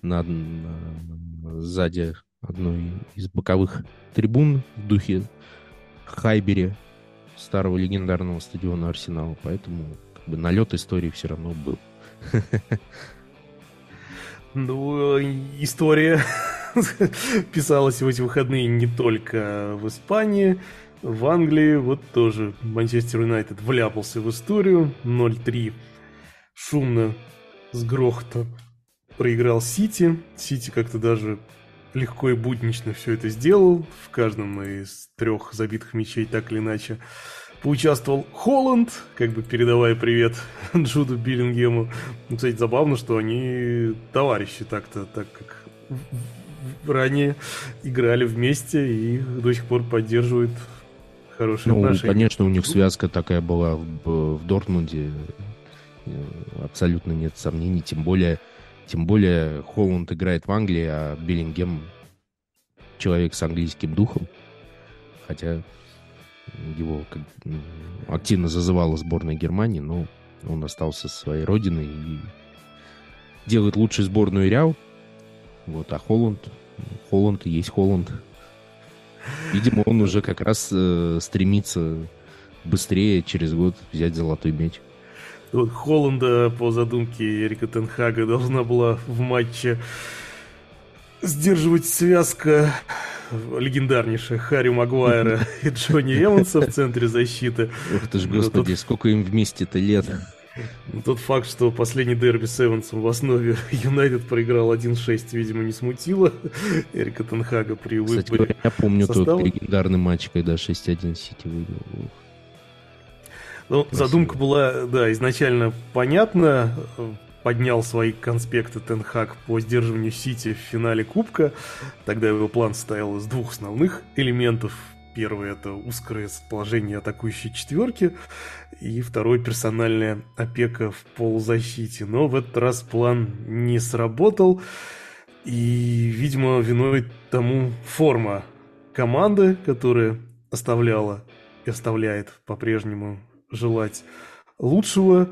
[SPEAKER 3] на, на сзади одной из боковых трибун в духе Хайбери, старого легендарного стадиона Арсенала. Поэтому как бы, налет истории все равно был.
[SPEAKER 2] Ну, история писалась в эти выходные не только в Испании, в Англии. Вот тоже Манчестер Юнайтед вляпался в историю. 0-3 шумно с грохотом проиграл Сити. Сити как-то даже легко и буднично все это сделал. В каждом из трех забитых мячей так или иначе поучаствовал Холланд, как бы передавая привет Джуду Биллингему. Ну, кстати, забавно, что они товарищи так-то, так как ранее играли вместе и до сих пор поддерживают хорошие ну, отношения.
[SPEAKER 3] Конечно, у них связка такая была в, в Дортмунде. Абсолютно нет сомнений, тем более тем более Холланд играет в Англии, а Биллингем человек с английским духом. Хотя его как, активно зазывала сборная Германии, но он остался со своей родиной и делает лучшую сборную Ряу. Вот, а Холланд, Холланд и есть Холланд. Видимо, он уже как раз э, стремится быстрее через год взять золотой мяч.
[SPEAKER 2] Вот Холланда по задумке Эрика Тенхага должна была в матче сдерживать связка легендарнейшая Харри Магуайра и Джонни Эванса в центре защиты.
[SPEAKER 3] Ух ты ж, господи, тот... сколько им вместе-то лет.
[SPEAKER 2] Тот факт, что последний дерби с Эвансом в основе Юнайтед проиграл 1-6, видимо, не смутило Эрика Тенхага при выборе Кстати,
[SPEAKER 3] я помню состава. тот легендарный матч, когда 6-1 Сити выиграл.
[SPEAKER 2] Ну, задумка была, да, изначально понятна. Поднял свои конспекты Тенхак по сдерживанию Сити в финале Кубка. Тогда его план состоял из двух основных элементов. Первый это узкое расположение атакующей четверки, и второй персональная опека в полузащите. Но в этот раз план не сработал, и, видимо, виной тому форма команды, которая оставляла и оставляет по-прежнему желать лучшего.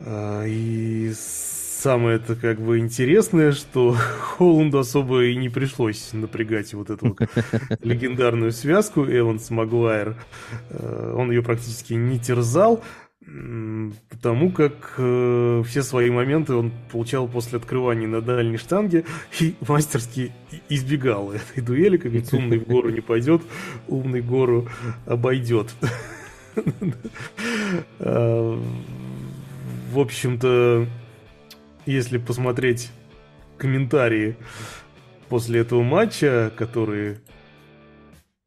[SPEAKER 2] А, и самое это как бы интересное, что Холланду особо и не пришлось напрягать вот эту легендарную связку Эванс Магуайр. А, он ее практически не терзал, потому как э, все свои моменты он получал после открывания на дальней штанге и мастерски избегал этой дуэли, как говорится, умный в гору не пойдет, умный гору обойдет. В общем-то, если посмотреть комментарии после этого матча, которые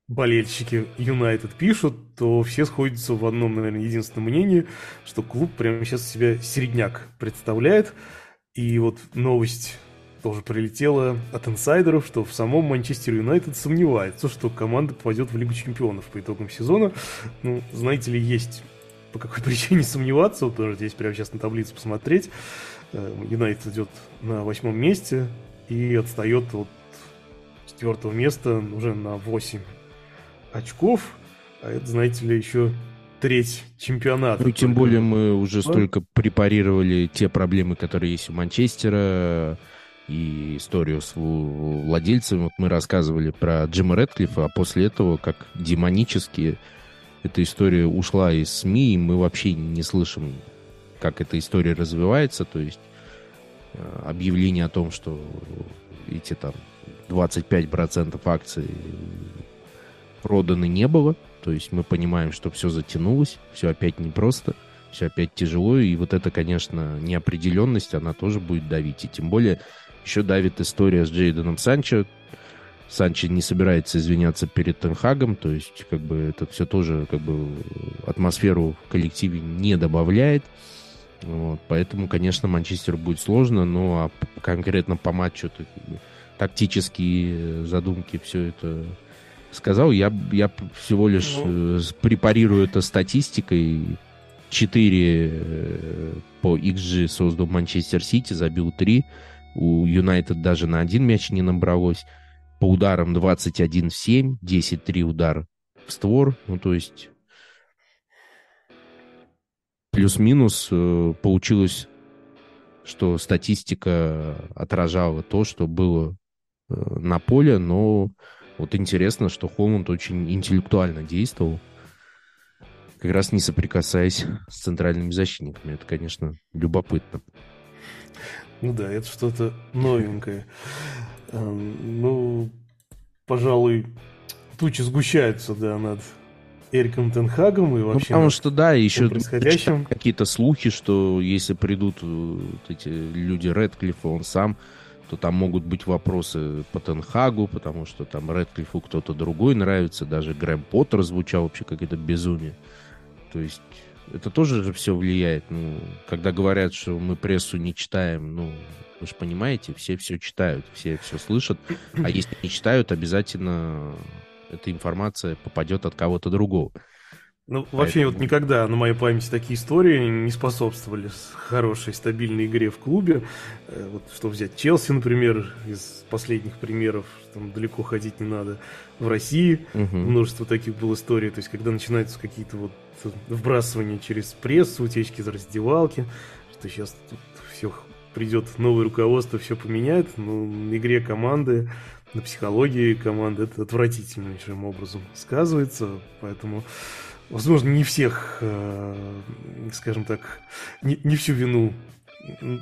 [SPEAKER 2] болельщики Юнайтед пишут, то все сходятся в одном, наверное, единственном мнении, что клуб прямо сейчас себя середняк представляет. И вот новость тоже прилетела от инсайдеров, что в самом Манчестер Юнайтед сомневается, что команда попадет в Лигу Чемпионов по итогам сезона. Ну, знаете ли, есть по какой причине сомневаться, вот тоже здесь прямо сейчас на таблицу посмотреть. Э, Юнайтед идет на восьмом месте и отстает от четвертого места уже на 8 очков. А это, знаете ли, еще треть чемпионата.
[SPEAKER 3] Ну, тем более мы уже столько препарировали те проблемы, которые есть у Манчестера, и историю с владельцем. Вот мы рассказывали про Джима Редклифа, а после этого, как демонически эта история ушла из СМИ, и мы вообще не слышим, как эта история развивается. То есть э, объявление о том, что эти там 25% акций проданы не было. То есть мы понимаем, что все затянулось, все опять непросто, все опять тяжело. И вот это, конечно, неопределенность, она тоже будет давить. И тем более еще давит история с Джейденом Санчо. Санчо не собирается извиняться перед Тенхагом, то есть как бы это все тоже как бы атмосферу в коллективе не добавляет. Вот, поэтому, конечно, Манчестеру будет сложно, но а конкретно по матчу тактические задумки, все это сказал. Я, я всего лишь ну... Э, препарирую это статистикой. 4 э, по XG создал Манчестер Сити, забил 3. У Юнайтед даже на один мяч не набралось. По ударам 21 в 7, 10-3 удар в створ. Ну, то есть плюс-минус э, получилось, что статистика отражала то, что было на поле, но вот интересно, что Холланд очень интеллектуально действовал, как раз не соприкасаясь с центральными защитниками. Это, конечно, любопытно.
[SPEAKER 2] Ну да, это что-то новенькое. Эм, ну, пожалуй, тучи сгущаются, да, над Эриком Тенхагом и ну, вообще...
[SPEAKER 3] Ну, потому что, да, еще какие-то слухи, что если придут э, вот эти люди Редклиффа, он сам то там могут быть вопросы по Тенхагу, потому что там Редклифу кто-то другой нравится, даже Грэм Поттер звучал вообще как это безумие. То есть это тоже же все влияет. Ну, когда говорят, что мы прессу не читаем, ну, вы же понимаете, все все читают, все все слышат, а если не читают, обязательно эта информация попадет от кого-то другого.
[SPEAKER 2] Ну, вообще, Поэтому... вот никогда на моей памяти такие истории не способствовали хорошей, стабильной игре в клубе. Э, вот что взять Челси, например, из последних примеров, там далеко ходить не надо. В России угу. множество таких было историй. То есть, когда начинаются какие-то вот вбрасывания через прессу, утечки из раздевалки, что сейчас тут все придет новое руководство, все поменяет. Ну, на игре команды, на психологии команды это отвратительнейшим образом сказывается. Поэтому возможно, не всех, э, скажем так, не, не всю вину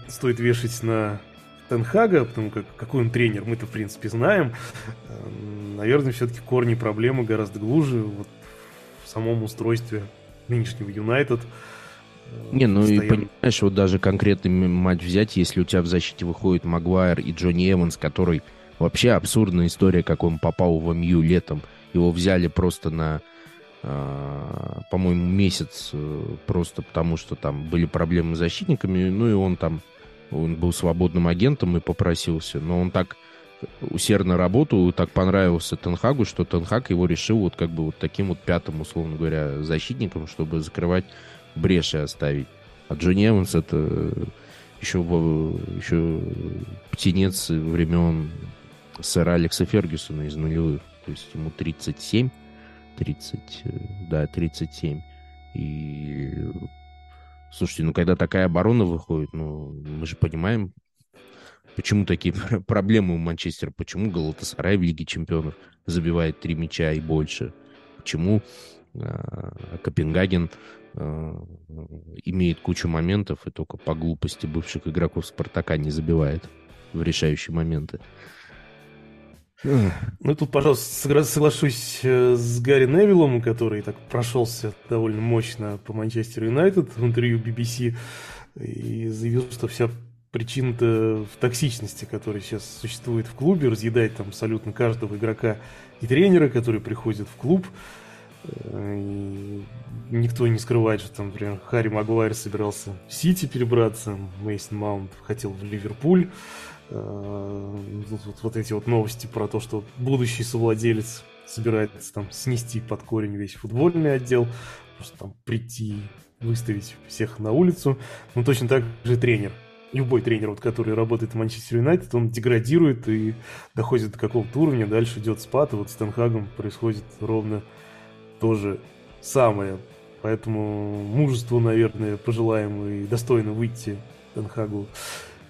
[SPEAKER 2] стоит вешать на Тенхага, потому как какой он тренер, мы-то в принципе знаем. Э, наверное, все-таки корни проблемы гораздо глубже вот, в самом устройстве нынешнего Юнайтед.
[SPEAKER 3] Э, не, ну постоянно... и понимаешь, вот даже конкретный матч взять, если у тебя в защите выходит Магуайр и Джонни Эванс, который вообще абсурдная история, как он попал в МЮ летом. Его взяли просто на а, по-моему, месяц э, просто потому, что там были проблемы с защитниками, ну и он там, он был свободным агентом и попросился, но он так усердно работал, так понравился Тенхагу, что Тенхаг его решил вот как бы вот таким вот пятым, условно говоря, защитником, чтобы закрывать бреши оставить. А Джонни Эванс это еще, еще птенец времен сэра Алекса Фергюсона из нулевых. То есть ему 37, 30, э, да, 37. И Слушайте, ну когда такая оборона выходит, ну мы же понимаем, почему такие проблемы у Манчестера, почему Галатасарай в Лиге Чемпионов забивает три мяча и больше, почему э, Копенгаген э, имеет кучу моментов и только по глупости бывших игроков Спартака не забивает в решающие моменты.
[SPEAKER 2] Ну, тут, пожалуйста, соглашусь э, с Гарри Невиллом, который так прошелся довольно мощно по Манчестер Юнайтед в интервью BBC и заявил, что вся причина-то в токсичности, которая сейчас существует в клубе, разъедает там абсолютно каждого игрока и тренера, который приходит в клуб. Э, и никто не скрывает, что там, например, Харри Магуайр собирался в Сити перебраться, Мейсон Маунт хотел в Ливерпуль. Э, вот, вот эти вот новости про то, что будущий совладелец собирается там снести под корень весь футбольный отдел, просто там прийти, выставить всех на улицу. Ну, точно так же тренер. Любой тренер, вот, который работает в Манчестер Юнайтед, он деградирует и доходит до какого-то уровня, дальше идет спад, и вот с Тенхагом происходит ровно то же самое. Поэтому мужеству, наверное, пожелаем и достойно выйти Тенхагу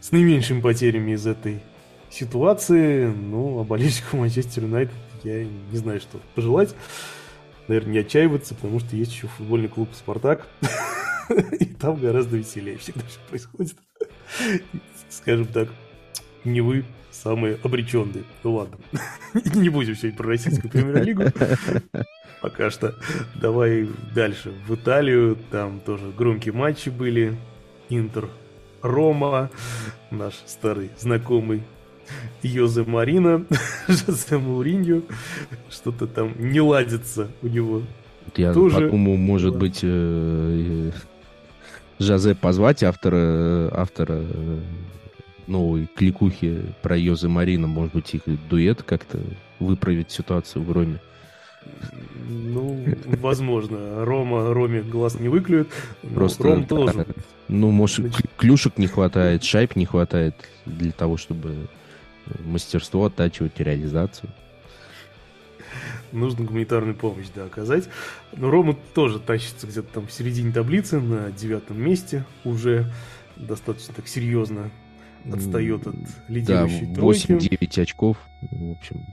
[SPEAKER 2] с наименьшими потерями из этой ситуации. Ну, а болельщикам Манчестер Юнайтед я не знаю, что пожелать. Наверное, не отчаиваться, потому что есть еще футбольный клуб «Спартак». И там гораздо веселее всегда все происходит. Скажем так, не вы самые обреченные. Ну ладно, не будем сегодня про российскую премьер-лигу. Пока что. Давай дальше. В Италию там тоже громкие матчи были. Интер Рома, наш старый знакомый Йозе Марина, Жозе Мауриньо, что-то там не ладится у него.
[SPEAKER 3] Я тоже подумал, может быть, э, Жозе позвать автора, автора э, новой кликухи про Йозе Марина, может быть, их дуэт как-то выправить ситуацию в Роме.
[SPEAKER 2] Ну, возможно. Рома Роме глаз не выклюет. Просто Ром тоже.
[SPEAKER 3] Ну, может, клюшек не хватает, шайб не хватает для того, чтобы мастерство оттачивать реализацию.
[SPEAKER 2] Нужно гуманитарную помощь, да, оказать. Но Рома тоже тащится где-то там в середине таблицы, на девятом месте уже достаточно так серьезно отстает от лидирующей да, 8-9
[SPEAKER 3] очков. В общем,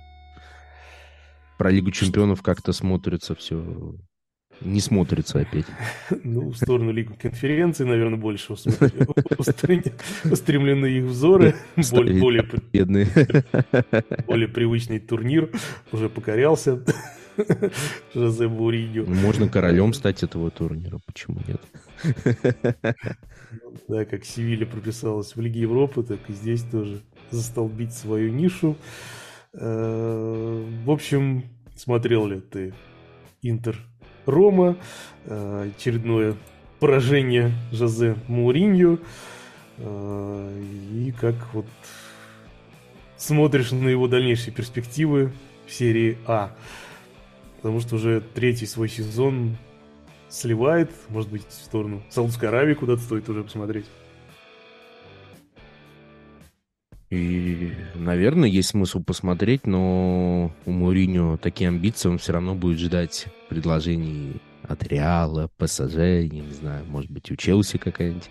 [SPEAKER 3] про Лигу Чемпионов как-то смотрится все не смотрится опять.
[SPEAKER 2] Ну, в сторону Лиги конференции, наверное, больше устремлены их взоры. Более, более привычный турнир. Уже покорялся Жозе Буриньо.
[SPEAKER 3] Ну, можно королем стать этого турнира, почему нет?
[SPEAKER 2] Да, как Севилья прописалась в Лиге Европы, так и здесь тоже застолбить свою нишу. Э, в общем, смотрел ли ты Интер Рома, э, очередное поражение Жозе Мауриньо, э, и как вот смотришь на его дальнейшие перспективы в серии А. Потому что уже третий свой сезон сливает, может быть, в сторону Саудовской Аравии куда-то стоит уже посмотреть.
[SPEAKER 3] И, наверное, есть смысл посмотреть, но у Мourinho такие амбиции, он все равно будет ждать предложений от Реала, ПСЖ, не знаю, может быть, у Челси какая-нибудь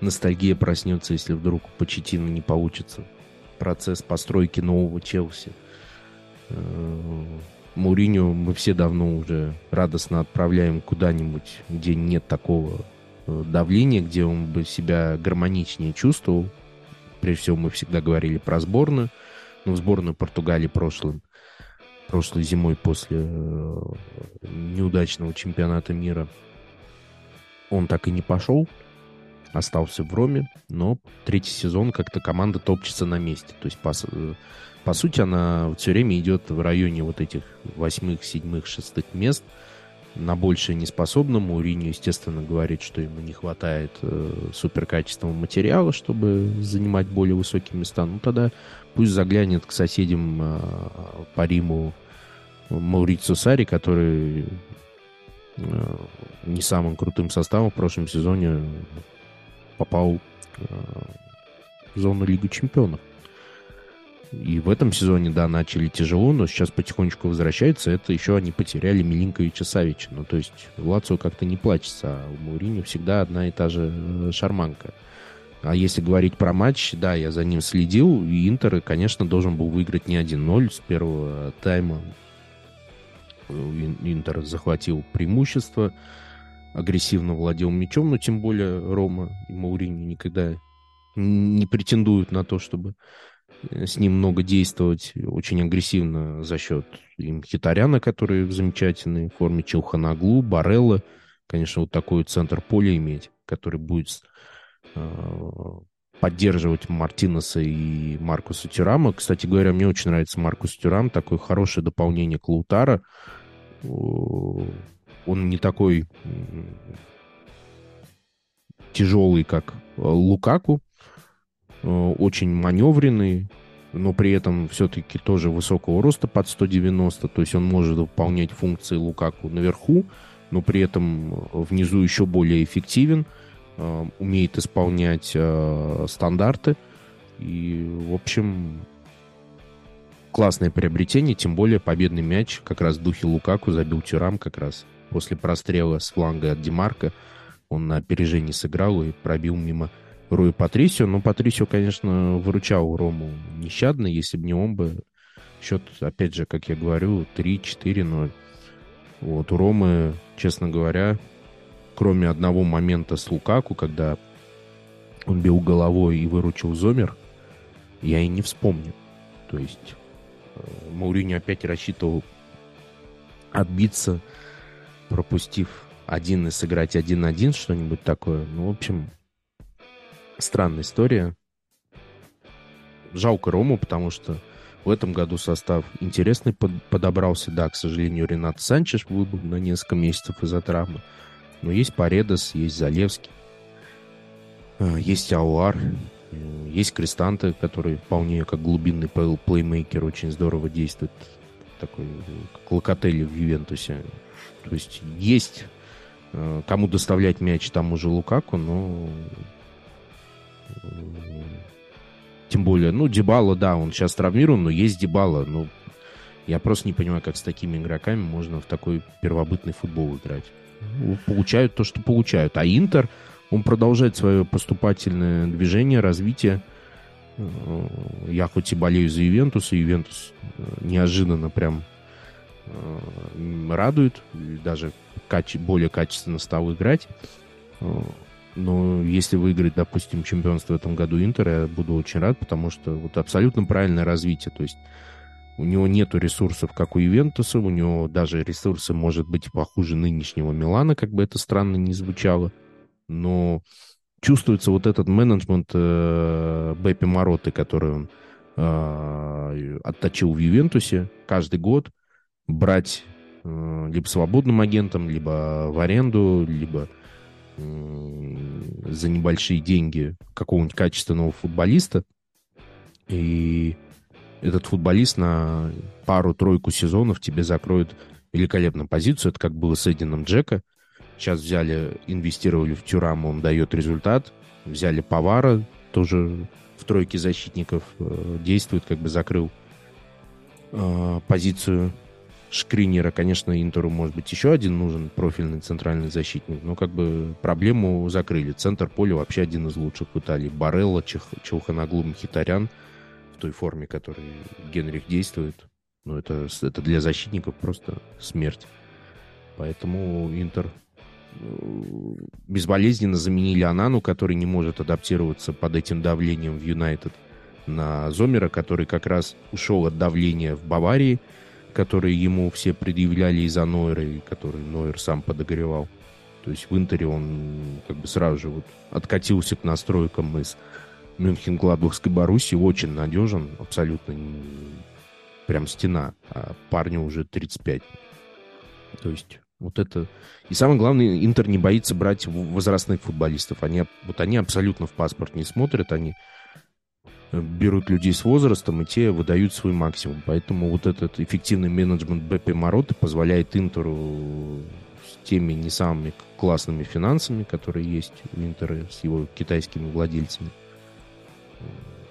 [SPEAKER 3] ностальгия проснется, если вдруг у Почетина не получится процесс постройки нового Челси. Э, Мourinho мы все давно уже радостно отправляем куда-нибудь, где нет такого э, давления, где он бы себя гармоничнее чувствовал, Прежде всего, мы всегда говорили про сборную. Но в сборную Португалии прошлым, прошлой зимой после э, неудачного чемпионата мира он так и не пошел. Остался в Роме, но третий сезон как-то команда топчется на месте. То есть, по, э, по сути, она все время идет в районе вот этих восьмых, седьмых, шестых мест – на большее не способна. Мауриньо, естественно, говорит, что ему не хватает э, суперкачественного материала, чтобы занимать более высокие места. Ну, тогда пусть заглянет к соседям э, по Риму Маурицу Сари, который э, не самым крутым составом в прошлом сезоне попал э, в зону Лиги Чемпионов. И в этом сезоне, да, начали тяжело, но сейчас потихонечку возвращается. Это еще они потеряли Милинковича Савича. Ну, то есть Лацио как-то не плачется, а у Мауриню всегда одна и та же э, шарманка. А если говорить про матч, да, я за ним следил, и Интер, конечно, должен был выиграть не 1-0 с первого тайма. Интер захватил преимущество, агрессивно владел мячом, но тем более Рома и Маурини никогда не претендуют на то, чтобы э, с ним много действовать очень агрессивно за счет им Хитаряна, который в замечательной форме, Челханаглу, Барелла. Конечно, вот такой центр поля иметь, который будет э, поддерживать Мартинеса и Маркуса Тюрама. Кстати говоря, мне очень нравится Маркус Тюрам, такое хорошее дополнение к Лаутара. Он не такой тяжелый, как Лукаку, очень маневренный, но при этом все-таки тоже высокого роста под 190, то есть он может выполнять функции Лукаку наверху, но при этом внизу еще более эффективен, умеет исполнять стандарты, и, в общем, классное приобретение, тем более победный мяч как раз в духе Лукаку забил Тюрам как раз после прострела с фланга от Демарка. Он на опережении сыграл и пробил мимо Руи Патрисио. Но Патрисио, конечно, выручал Рому нещадно. Если бы не он бы... Счет, опять же, как я говорю, 3-4-0. Вот, у Ромы, честно говоря, кроме одного момента с Лукаку, когда он бил головой и выручил Зомер, я и не вспомню. То есть Мауриньо опять рассчитывал отбиться, пропустив один и сыграть один-один, что-нибудь такое. Ну, в общем, странная история. Жалко Рому, потому что в этом году состав интересный подобрался. Да, к сожалению, Ренат Санчеш выбыл на несколько месяцев из-за травмы. Но есть Паредос, есть Залевский, а, есть Ауар, есть Крестанты, который вполне как глубинный плеймейкер очень здорово действует. Такой, как Локотелли в Ювентусе. То есть есть э, кому доставлять мяч тому же Лукаку, но тем более, ну, Дебала, да, он сейчас травмирован, но есть Дебала. Ну, я просто не понимаю, как с такими игроками можно в такой первобытный футбол играть. Ну, получают то, что получают. А Интер, он продолжает свое поступательное движение, развитие. Э, я хоть и болею за Ювентус, и Ювентус э, неожиданно прям э, радует, даже каче, более качественно стал играть. Но если выиграть, допустим, чемпионство в этом году Интер, я буду очень рад, потому что вот абсолютно правильное развитие. То есть у него нету ресурсов, как у Ювентуса, у него даже ресурсы, может быть, похуже нынешнего Милана, как бы это странно не звучало но чувствуется вот этот менеджмент э, Беппи Мороты, который он э, отточил в Ювентусе каждый год, брать э, либо свободным агентом, либо в аренду, либо за небольшие деньги какого-нибудь качественного футболиста. И этот футболист на пару-тройку сезонов тебе закроет великолепную позицию. Это как было с Эдином Джека – Сейчас взяли, инвестировали в Тюрам, он дает результат. Взяли Повара, тоже в тройке защитников э, действует, как бы закрыл э, позицию Шкринера. Конечно, Интеру может быть еще один нужен профильный центральный защитник, но как бы проблему закрыли. Центр поля вообще один из лучших в Италии. Барелла, Чех, Челханаглу, Мхитарян в той форме, которой Генрих действует. Ну, это, это для защитников просто смерть. Поэтому Интер безболезненно заменили Анану, который не может адаптироваться под этим давлением в Юнайтед, на Зомера, который как раз ушел от давления в Баварии, который ему все предъявляли из-за Нойера, и который Нойер сам подогревал. То есть в Интере он как бы сразу же вот откатился к настройкам из Мюнхен-Гладбахской Баруси, очень надежен, абсолютно прям стена, а парню уже 35. То есть вот это... И самое главное, Интер не боится брать возрастных футболистов. Они, вот они абсолютно в паспорт не смотрят, они берут людей с возрастом, и те выдают свой максимум. Поэтому вот этот эффективный менеджмент БП Мороты позволяет Интеру с теми не самыми классными финансами, которые есть у Интера с его китайскими владельцами,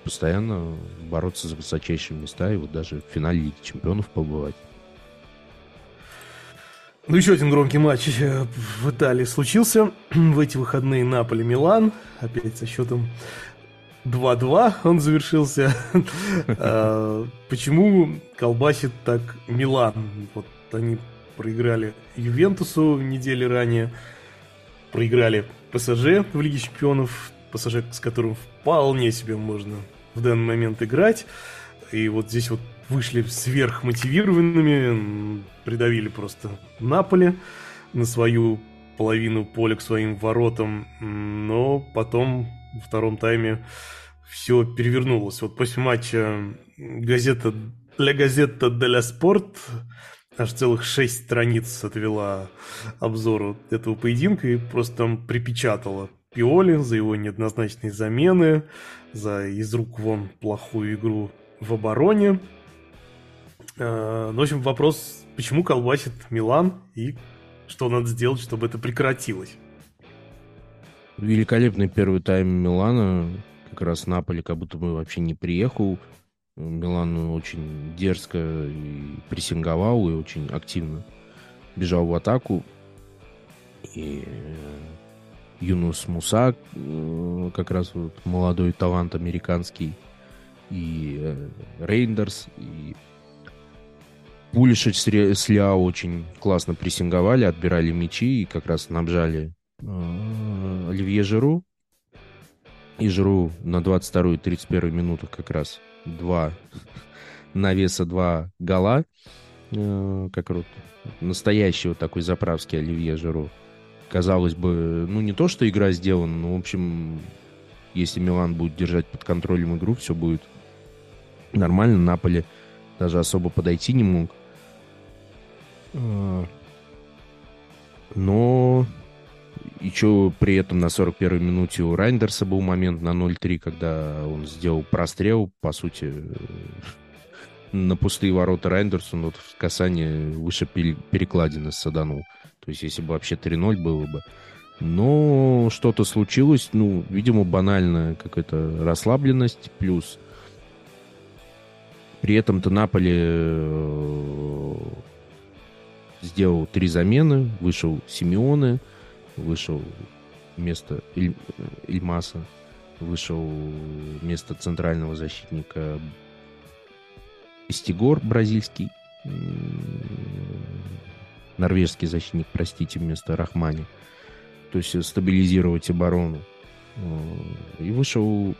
[SPEAKER 3] постоянно бороться за высочайшие места и вот даже в финале Лиги Чемпионов побывать.
[SPEAKER 2] Ну, еще один громкий матч э, в Италии случился. В эти выходные Наполи-Милан. Опять со счетом 2-2 он завершился. А, почему колбасит так Милан? Вот они проиграли Ювентусу недели ранее, проиграли ПСЖ в Лиге Чемпионов, ПСЖ, с которым вполне себе можно в данный момент играть. И вот здесь вот вышли сверхмотивированными, придавили просто Наполе на свою половину поля к своим воротам, но потом во втором тайме все перевернулось. Вот после матча газета «Ля газета де ля спорт» аж целых шесть страниц отвела обзору этого поединка и просто там припечатала Пиоли за его неоднозначные замены, за из рук вон плохую игру в обороне. А, ну, в общем, вопрос, почему колбасит Милан и что надо сделать, чтобы это прекратилось?
[SPEAKER 3] Великолепный первый тайм Милана. Как раз Наполе как будто бы вообще не приехал. Милан очень дерзко и прессинговал, и очень активно бежал в атаку. И э, Юнус Муса, э, как раз вот молодой талант американский, и э, Рейндерс, и Пулишич с Ляо очень классно прессинговали, отбирали мячи и как раз набжали Оливье Жиру. И Жиру на 22 и 31 минутах как раз два навеса, два гола. Э, как вот настоящий вот такой заправский Оливье Жиру. Казалось бы, ну не то, что игра сделана, но, в общем, если Милан будет держать под контролем игру, все будет нормально. Наполе даже особо подойти не мог. А, но еще при этом на 41-й минуте у Райндерса был момент на 0-3, когда он сделал прострел, по сути, на пустые ворота Райндерсу, но в касание выше перекладины саданул. То есть, если бы вообще 3-0 было бы. Но что-то случилось, ну, видимо, банальная какая-то расслабленность, плюс при этом-то Наполе э, сделал три замены, вышел Симеоне, вышел вместо Иль, Ильмаса, вышел вместо центрального защитника Истигор бразильский, норвежский защитник, простите, вместо Рахмани. То есть стабилизировать оборону. Э, и вышел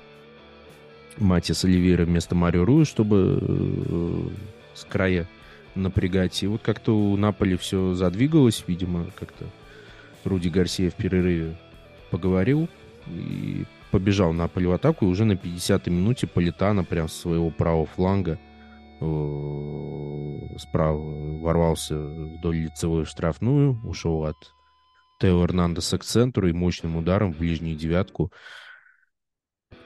[SPEAKER 3] Матис Оливейра вместо Марио Руи, чтобы э, с края напрягать. И вот как-то у Наполи все задвигалось, видимо, как-то Руди Гарсия в перерыве поговорил и побежал Наполи в атаку, и уже на 50-й минуте Политана прям с своего правого фланга э, справа ворвался вдоль лицевой штрафную, ушел от Тео Эрнандеса к центру и мощным ударом в ближнюю девятку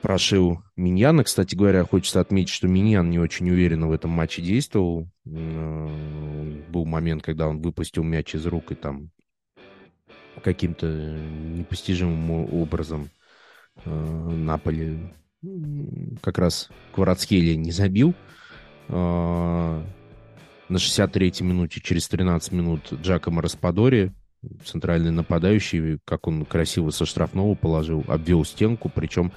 [SPEAKER 3] прошил Миньяна. Кстати говоря, хочется отметить, что Миньян не очень уверенно в этом матче действовал. Э, был момент, когда он выпустил мяч из рук и там каким-то непостижимым образом э, Наполи как раз Кварацхелия не забил. Э, на 63-й минуте, через 13 минут, Джакомо Распадори, центральный нападающий, как он красиво со штрафного положил, обвел стенку, причем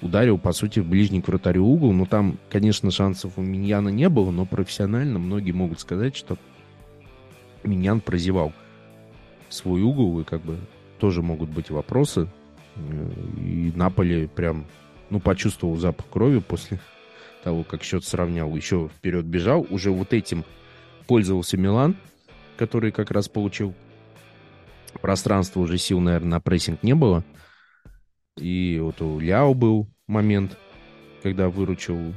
[SPEAKER 3] ударил, по сути, в ближний к вратарю угол. Но там, конечно, шансов у Миньяна не было, но профессионально многие могут сказать, что Миньян прозевал свой угол, и как бы тоже могут быть вопросы. И Наполе прям, ну, почувствовал запах крови после того, как счет сравнял. Еще вперед бежал. Уже вот этим пользовался Милан, который как раз получил пространство, уже сил, наверное, на прессинг не было. И вот у Ляо был момент, когда выручил э,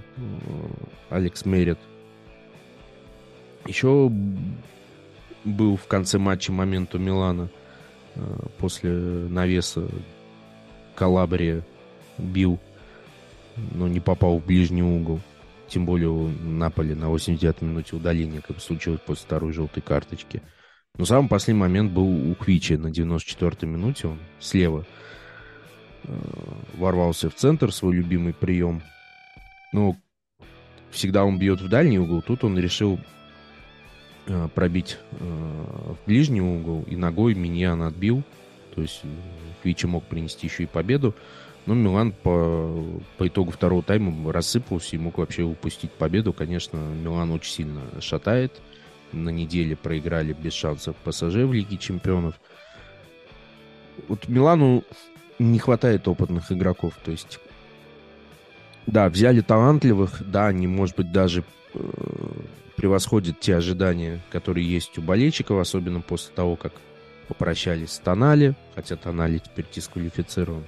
[SPEAKER 3] Алекс Мерит. Еще был в конце матча момент у Милана э, после навеса Калабрия бил, но не попал в ближний угол. Тем более у Наполи на 89-й минуте удаления, как случилось после второй желтой карточки. Но самый последний момент был у Хвичи на 94-й минуте. Он слева Э, ворвался в центр, свой любимый прием. ну, всегда он бьет в дальний угол, тут он решил пробить э, в ближний угол, и ногой Миньян отбил, то есть Квичи мог принести еще и победу, но Милан по, по итогу второго тайма рассыпался и мог вообще упустить победу. Конечно, Милан очень сильно шатает. На неделе проиграли без шансов ПСЖ в Лиге Чемпионов. Вот Милану не хватает опытных игроков. То есть да, взяли талантливых, да, они, может быть, даже э, превосходят те ожидания, которые есть у болельщиков, особенно после того, как попрощались с Тонали, хотя Тонали теперь дисквалифицирован.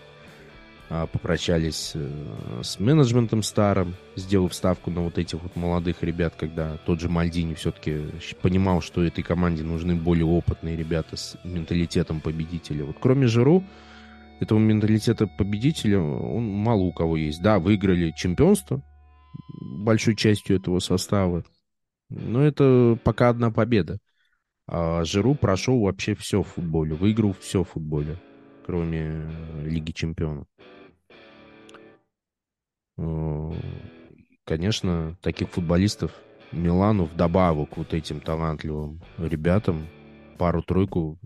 [SPEAKER 3] А, попрощались э, с менеджментом старым, сделав ставку на вот этих вот молодых ребят, когда тот же Мальдини все-таки понимал, что этой команде нужны более опытные ребята с менталитетом победителя. Вот кроме Жиру, этого менталитета победителя, он мало у кого есть. Да, выиграли чемпионство большой частью этого состава, но это пока одна победа. А Жиру прошел вообще все в футболе, выиграл все в футболе, кроме Лиги чемпионов. Конечно, таких футболистов Милану вдобавок к вот этим талантливым ребятам пару-тройку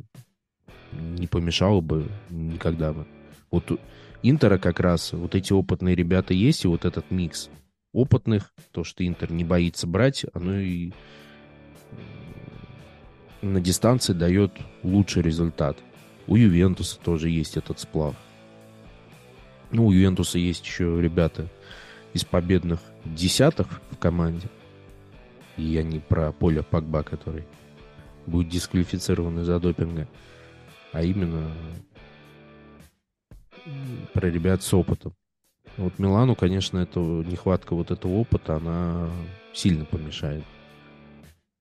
[SPEAKER 3] не помешало бы никогда бы. Вот Интера как раз вот эти опытные ребята есть, и вот этот микс опытных, то, что Интер не боится брать, оно и на дистанции дает лучший результат. У Ювентуса тоже есть этот сплав. Ну, у Ювентуса есть еще ребята из победных десятых в команде. И я не про Поля Пакба, который будет дисквалифицирован из-за допинга а именно про ребят с опытом. Вот Милану, конечно, это нехватка вот этого опыта, она сильно помешает.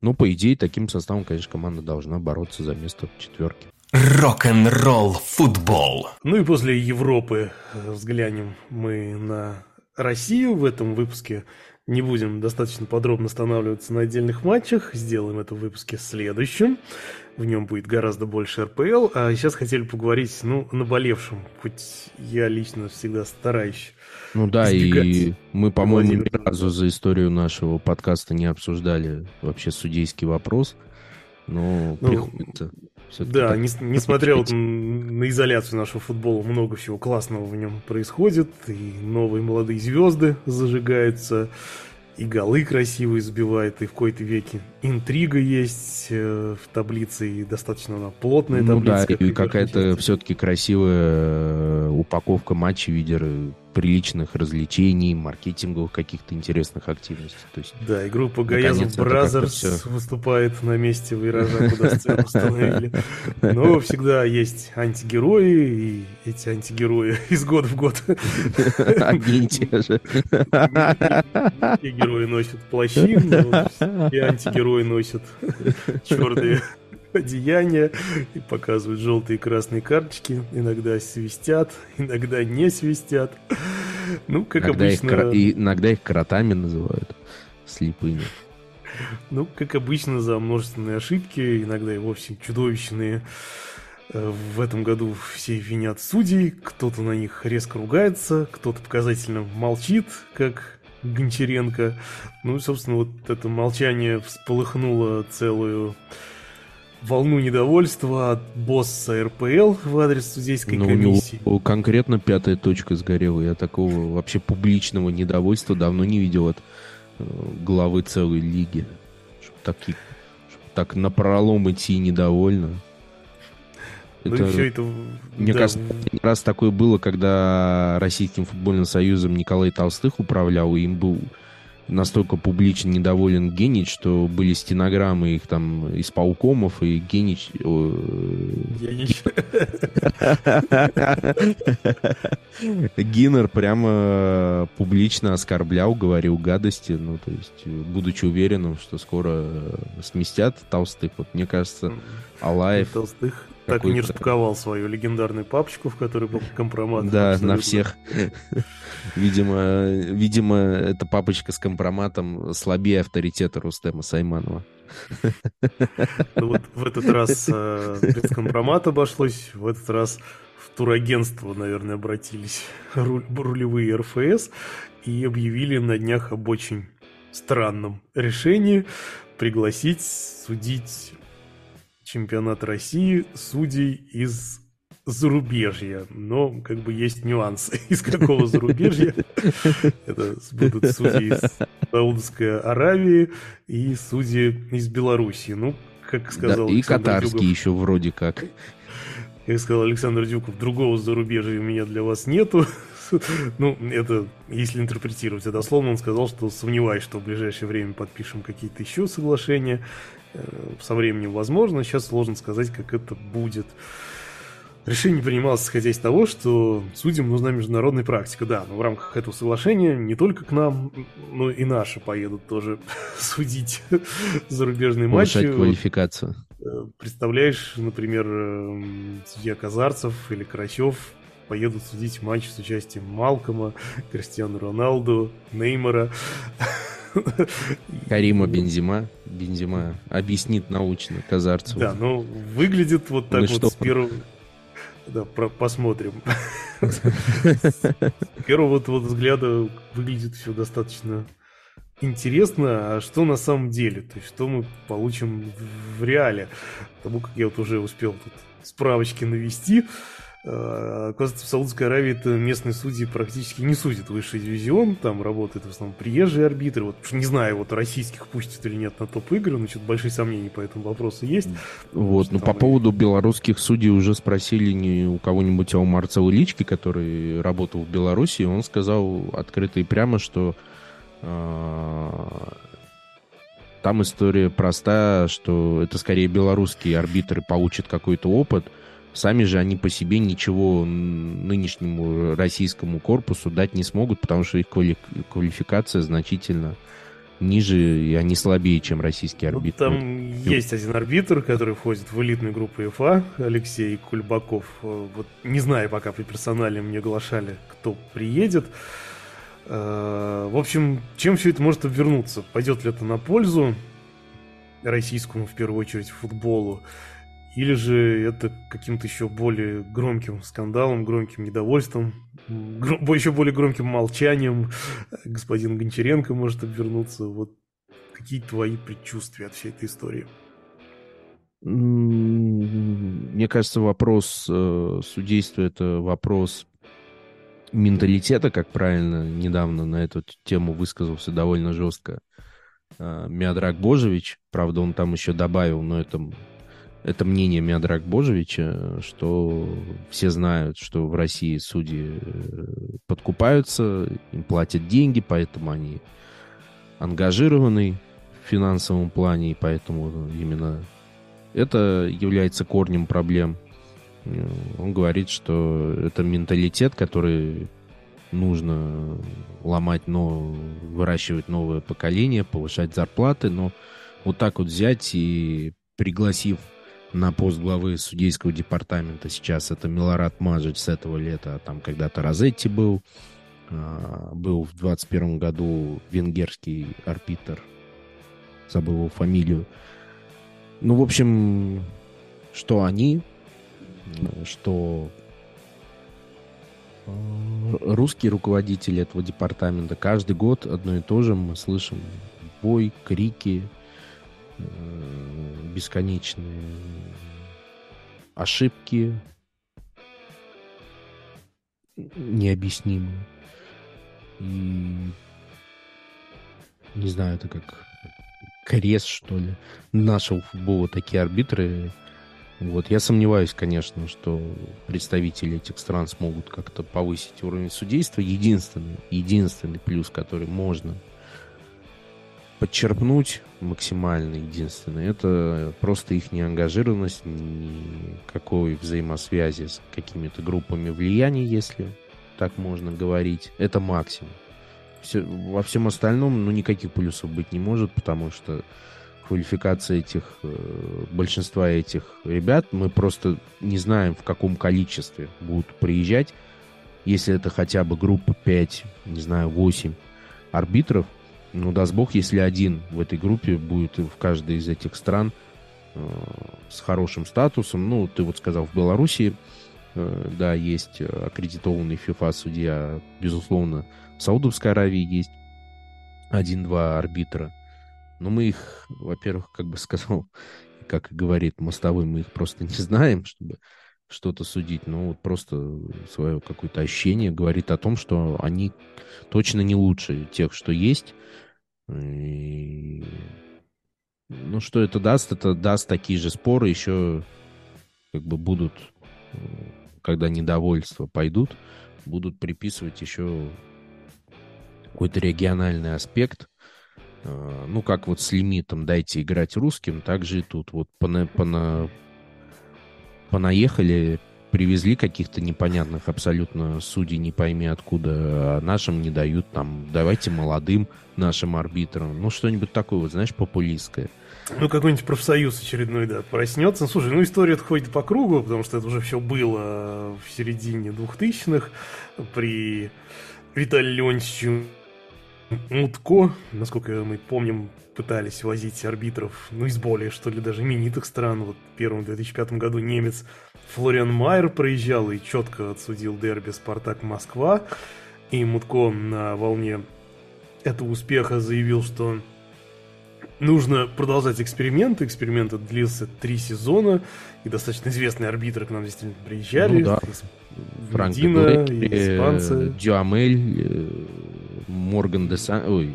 [SPEAKER 3] Но, по идее, таким составом, конечно, команда должна бороться за место в четверке.
[SPEAKER 1] Рок-н-ролл футбол.
[SPEAKER 2] Ну и после Европы взглянем мы на Россию в этом выпуске. Не будем достаточно подробно останавливаться на отдельных матчах. Сделаем это в выпуске следующем. В нем будет гораздо больше РПЛ. А сейчас хотели поговорить, ну, наболевшем. Хоть я лично всегда стараюсь
[SPEAKER 3] Ну да, и мы, по-моему, ни разу за историю нашего подкаста не обсуждали вообще судейский вопрос. Но ну, приходится
[SPEAKER 2] да, не, несмотря вот на изоляцию нашего футбола, много всего классного в нем происходит, и новые молодые звезды зажигаются, и голы красивые забивает, и в какой-то веке интрига есть э, в таблице, и достаточно она плотная
[SPEAKER 3] ну,
[SPEAKER 2] таблица.
[SPEAKER 3] Ну да, и какая-то все-таки красивая э, упаковка матчей в виде приличных развлечений, маркетинговых каких-то интересных активностей. То есть,
[SPEAKER 2] да, и группа Gayazovs Brothers выступает на месте виража, куда сцену установили. Но всегда есть антигерои, и эти антигерои из года в год.
[SPEAKER 3] Одни и те же.
[SPEAKER 2] И герои носят плащи, и антигерои носят черные одеяния и показывают желтые и красные карточки. Иногда свистят, иногда не свистят. Ну, как иногда обычно...
[SPEAKER 3] Их, кра... иногда их кротами называют, слепыми.
[SPEAKER 2] Ну, как обычно, за множественные ошибки, иногда и вовсе чудовищные. Э, в этом году все винят судей, кто-то на них резко ругается, кто-то показательно молчит, как Гончаренко. Ну и, собственно, вот это молчание всполыхнуло целую волну недовольства от босса РПЛ в адрес судейской ну, комиссии.
[SPEAKER 3] У него конкретно пятая точка сгорела. Я такого вообще публичного недовольства давно не видел от э, главы целой лиги. Чтоб, таки, чтоб так напролом идти недовольно.
[SPEAKER 2] Ну это, все это...
[SPEAKER 3] Мне да. кажется, раз такое было, когда Российским футбольным союзом Николай Толстых управлял, и им был настолько публично недоволен Генич, что были стенограммы их там из паукомов, и Генич... Генич. Гиннер прямо публично оскорблял, говорил гадости, ну, то есть, будучи уверенным, что скоро сместят толстых. Вот мне кажется, Алаев...
[SPEAKER 2] Толстых так и не распаковал свою легендарную папочку, в которой был компромат.
[SPEAKER 3] Да, абсолютно. на всех. Видимо, видимо, эта папочка с компроматом слабее авторитета Рустема Сайманова.
[SPEAKER 2] Ну вот в этот раз э, без компромата обошлось, в этот раз в турагентство, наверное, обратились рулевые РФС и объявили на днях об очень странном решении пригласить судить чемпионат России судей из зарубежья. Но как бы есть нюансы. Из какого зарубежья? Это будут судьи из Саудовской Аравии и судьи из Белоруссии. Ну, как сказал
[SPEAKER 3] да, И катарский еще вроде как.
[SPEAKER 2] Как сказал Александр Дюков, другого зарубежья у меня для вас нету. Ну, это, если интерпретировать это дословно, он сказал, что сомневаюсь, что в ближайшее время подпишем какие-то еще соглашения. Э, со временем возможно, сейчас сложно сказать, как это будет. Решение принималось исходя из того, что судьям нужна международная практика. Да, но в рамках этого соглашения не только к нам, но и наши поедут тоже судить зарубежные матчи.
[SPEAKER 3] Повышать квалификацию.
[SPEAKER 2] Э, представляешь, например, э, судья Казарцев или Карачев поедут судить матч с участием Малкома, Кристиану Роналду, Неймара.
[SPEAKER 3] Карима Бензима. Бензима объяснит научно Казарцеву.
[SPEAKER 2] Да, ну выглядит вот так ну, вот что? с первого... Да, про посмотрим. С первого вот, взгляда выглядит все достаточно интересно, а что на самом деле, то есть что мы получим в реале. Потому как я вот уже успел тут справочки навести, оказывается, в Саудовской Аравии это местные судьи практически не судят высший дивизион, там работают в основном приезжие арбитры. Вот не знаю, вот российских пустят или нет на топ-игры, но что-то большие сомнения по этому вопросу есть.
[SPEAKER 3] Вот, но по и... поводу белорусских судей уже спросили не у кого-нибудь, а у Марцела Лички, который работал в Беларуси, он сказал открыто и прямо, что э, там история проста, что это скорее белорусские арбитры получат какой-то опыт, Сами же они по себе ничего нынешнему российскому корпусу дать не смогут, потому что их квалификация значительно ниже, и они слабее, чем российские арбитры.
[SPEAKER 2] Ну, там вот. есть один арбитр, который входит в элитную группу ЕФА, Алексей Кульбаков. Вот не знаю, пока при персонале мне оглашали, кто приедет. Э, в общем, чем все это может обернуться? Пойдет ли это на пользу российскому, в первую очередь, футболу? Или же это каким-то еще более громким скандалом, громким недовольством, гром, еще более громким молчанием господин Гончаренко может обернуться. Вот какие твои предчувствия от всей этой истории?
[SPEAKER 3] Мне кажется, вопрос э, судейства это вопрос менталитета, как правильно недавно на эту тему высказался довольно жестко э, Миадрак Божевич. Правда, он там еще добавил, но это это мнение Миадрак Божевича, что все знают, что в России судьи э, подкупаются, им платят деньги, поэтому они ангажированы в финансовом плане, и поэтому именно это является корнем проблем. Э, он говорит, что это менталитет, который нужно ломать, но выращивать новое поколение, повышать зарплаты, но вот так вот взять и пригласив на пост главы судейского департамента сейчас. Это Милорад Мажич с этого лета, там когда-то Розетти был, а, был в 21 году венгерский арбитр, забыл его фамилию. Ну, в общем, что они, что а, русские руководители этого департамента каждый год одно и то же. Мы слышим бой, крики, бесконечные ошибки необъяснимые. И не знаю, это как крест, что ли, нашего футбола такие арбитры. Вот, я сомневаюсь, конечно, что представители этих стран смогут как-то повысить уровень судейства. Единственный, единственный плюс, который можно подчерпнуть максимально единственное, это просто их неангажированность, никакой взаимосвязи с какими-то группами влияния, если так можно говорить. Это максимум. Все, во всем остальном, ну, никаких плюсов быть не может, потому что квалификация этих, э, большинства этих ребят. Мы просто не знаем, в каком количестве будут приезжать. Если это хотя бы группа 5, не знаю, 8 арбитров, ну, даст бог, если один в этой группе будет в каждой из этих стран э, с хорошим статусом. Ну, ты вот сказал, в Беларуси, э, да, есть аккредитованный FIFA судья, безусловно, в Саудовской Аравии есть один-два арбитра. Но мы их, во-первых, как бы сказал, как говорит мостовой, мы их просто не знаем, чтобы что-то судить, но вот просто свое какое-то ощущение говорит о том, что они точно не лучше тех, что есть. И... Ну, что это даст? Это даст такие же споры, еще как бы будут, когда недовольства пойдут, будут приписывать еще какой-то региональный аспект. А, ну, как вот с лимитом «дайте играть русским», так же и тут. Вот пона, пона, понаехали, привезли каких-то непонятных абсолютно судей, не пойми откуда, а нашим не дают, там, давайте молодым нашим арбитрам. Ну, что-нибудь такое, вот, знаешь, популистское.
[SPEAKER 2] Ну, какой-нибудь профсоюз очередной, да, проснется. Ну, слушай, ну, история ходит по кругу, потому что это уже все было в середине двухтысячных при Виталии Леонтьевиче Мутко, насколько мы помним, пытались возить арбитров, ну, из более, что ли, даже именитых стран. Вот в первом 2005 году немец Флориан Майер проезжал и четко отсудил дерби «Спартак Москва». И Мутко на волне этого успеха заявил, что нужно продолжать эксперименты. Эксперимент длился три сезона, и достаточно известные арбитры к нам действительно приезжали. Ну, да.
[SPEAKER 3] Франк Дина, испанцы. Дюамель, э, Морган Десан... Ой,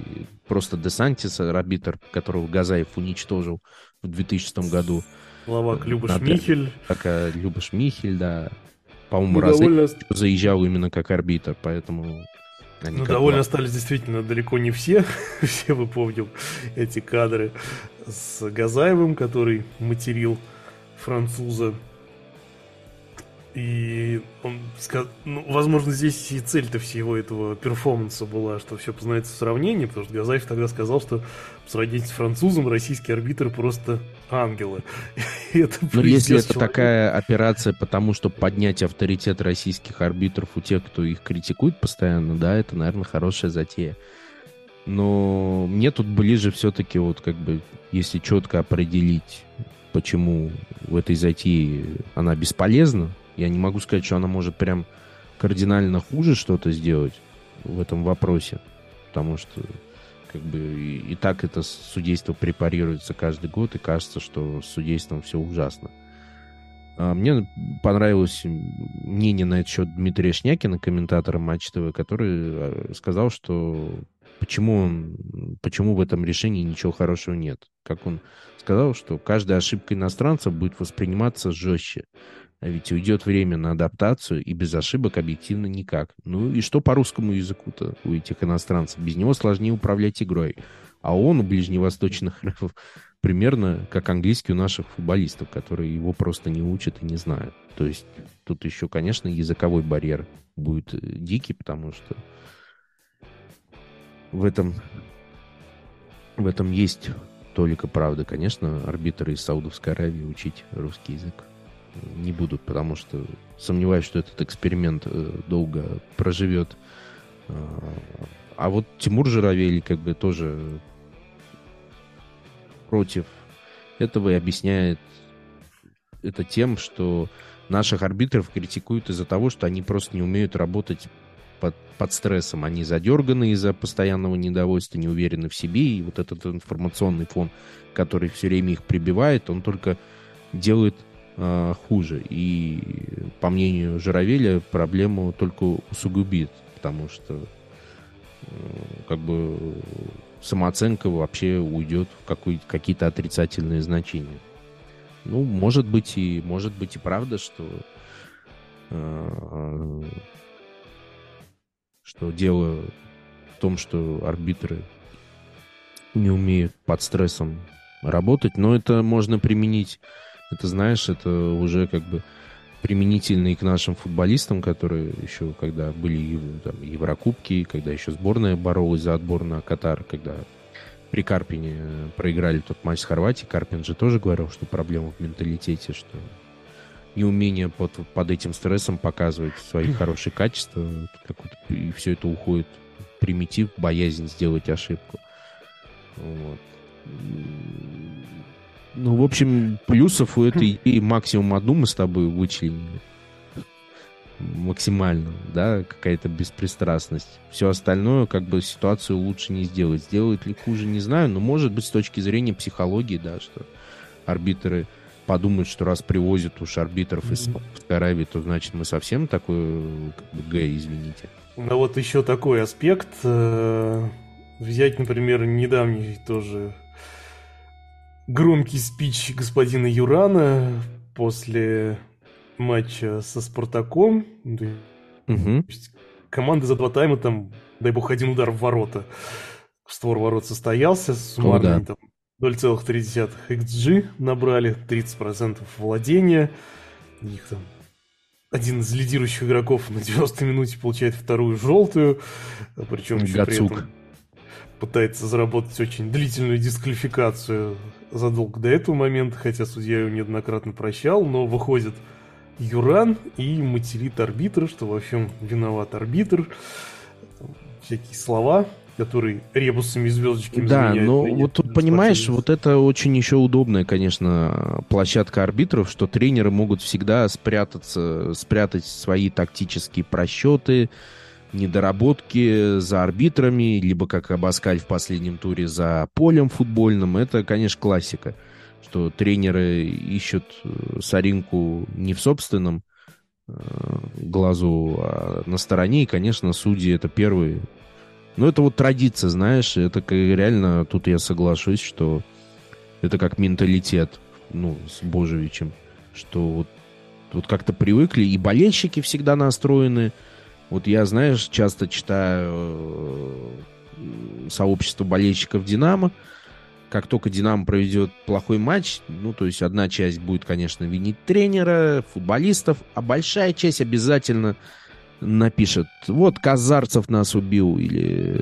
[SPEAKER 3] просто Десантис, арбитр, которого Газаев уничтожил в 2000 году.
[SPEAKER 2] Словак Любаш Надо... Михель.
[SPEAKER 3] Как Любаш Михель, да. По-моему, ну, раз довольно... заезжал именно как арбитр, поэтому...
[SPEAKER 2] Ну, довольно остались действительно далеко не все. все вы помним эти кадры с Газаевым, который материл француза и он сказал, ну, возможно, здесь и цель-то всего этого перформанса была, что все познается в сравнении, потому что Газаев тогда сказал, что в сравнении с французом российские арбитры просто ангелы.
[SPEAKER 3] Но если это такая операция, потому что поднять авторитет российских арбитров у тех, кто их критикует постоянно, да, это, наверное, хорошая затея. Но мне тут ближе все-таки вот как бы, если четко определить, почему в этой затее она бесполезна, я не могу сказать, что она может прям кардинально хуже что-то сделать в этом вопросе, потому что как бы и, так это судейство препарируется каждый год, и кажется, что с судейством все ужасно. А мне понравилось мнение на этот счет Дмитрия Шнякина, комментатора Матч ТВ, который э, сказал, что почему, он, почему в этом решении ничего хорошего нет. Как он сказал, что каждая ошибка иностранца будет восприниматься жестче. А ведь уйдет время на адаптацию, и без ошибок объективно никак. Ну и что по русскому языку-то у этих иностранцев? Без него сложнее управлять игрой. А он у ближневосточных примерно как английский у наших футболистов, которые его просто не учат и не знают. То есть тут еще, конечно, языковой барьер будет э, дикий, потому что в этом, в этом есть только правда. Конечно, арбитры из Саудовской Аравии учить русский язык не будут, потому что сомневаюсь, что этот эксперимент э, долго проживет. А, а вот Тимур Журавель как бы тоже против этого и объясняет это тем, что наших арбитров критикуют из-за того, что они просто не умеют работать под, под стрессом. Они задерганы из-за постоянного недовольства, не уверены в себе, и вот этот информационный фон, который все время их прибивает, он только делает э, хуже. И, по мнению Журавеля, проблему только усугубит, потому что э, как бы самооценка вообще уйдет в какие-то отрицательные значения. Ну, может быть и может быть и правда, что э, что дело в том, что арбитры не умеют под стрессом работать, но это можно применить это, знаешь, это уже как бы применительно и к нашим футболистам, которые еще, когда были там, Еврокубки, когда еще сборная боролась за отбор на Катар, когда при Карпине э, проиграли тот матч с Хорватией, Карпин же тоже говорил, что проблема в менталитете, что неумение под, под этим стрессом показывать свои хорошие качества, и все это уходит в примитив, боязнь сделать ошибку. Вот. Ну, в общем, плюсов у этой идеи максимум одну мы с тобой вычленили. Максимально, да, какая-то беспристрастность. Все остальное, как бы, ситуацию лучше не сделать. Сделает ли хуже, не знаю, но может быть с точки зрения психологии, да, что арбитры подумают, что раз привозят уж арбитров из Саудовской Аравии, то значит мы совсем такой как бы, Г, извините.
[SPEAKER 2] Ну вот еще такой аспект. Э, взять, например, недавний тоже громкий спич господина Юрана после матча со Спартаком. Угу. Команда за два тайма там, дай бог, один удар в ворота. Створ ворот состоялся. Суммарно О, да. там 0,3 XG набрали, 30% владения. У них там один из лидирующих игроков на 90 минуте получает вторую желтую, причем еще при этом пытается заработать очень длительную дисквалификацию задолго до этого момента, хотя судья его неоднократно прощал, но выходит Юран и материт арбитра, что во всем виноват арбитр. Всякие слова, которые ребусами и звездочками
[SPEAKER 3] Да, но вот тут, понимаешь, вот это очень еще удобная, конечно, площадка арбитров, что тренеры могут всегда спрятаться, спрятать свои тактические просчеты, недоработки за арбитрами, либо как Абаскаль в последнем туре за полем футбольным. Это, конечно, классика, что тренеры ищут э, соринку не в собственном э, глазу, а на стороне. И, конечно, судьи это первые. Но это вот традиция, знаешь, это реально, тут я соглашусь, что это как менталитет, ну, с Божевичем, что вот, вот как-то привыкли, и болельщики всегда настроены, вот я, знаешь, часто читаю э, сообщество болельщиков «Динамо», как только «Динамо» проведет плохой матч, ну, то есть одна часть будет, конечно, винить тренера, футболистов, а большая часть обязательно напишет, вот Казарцев нас убил, или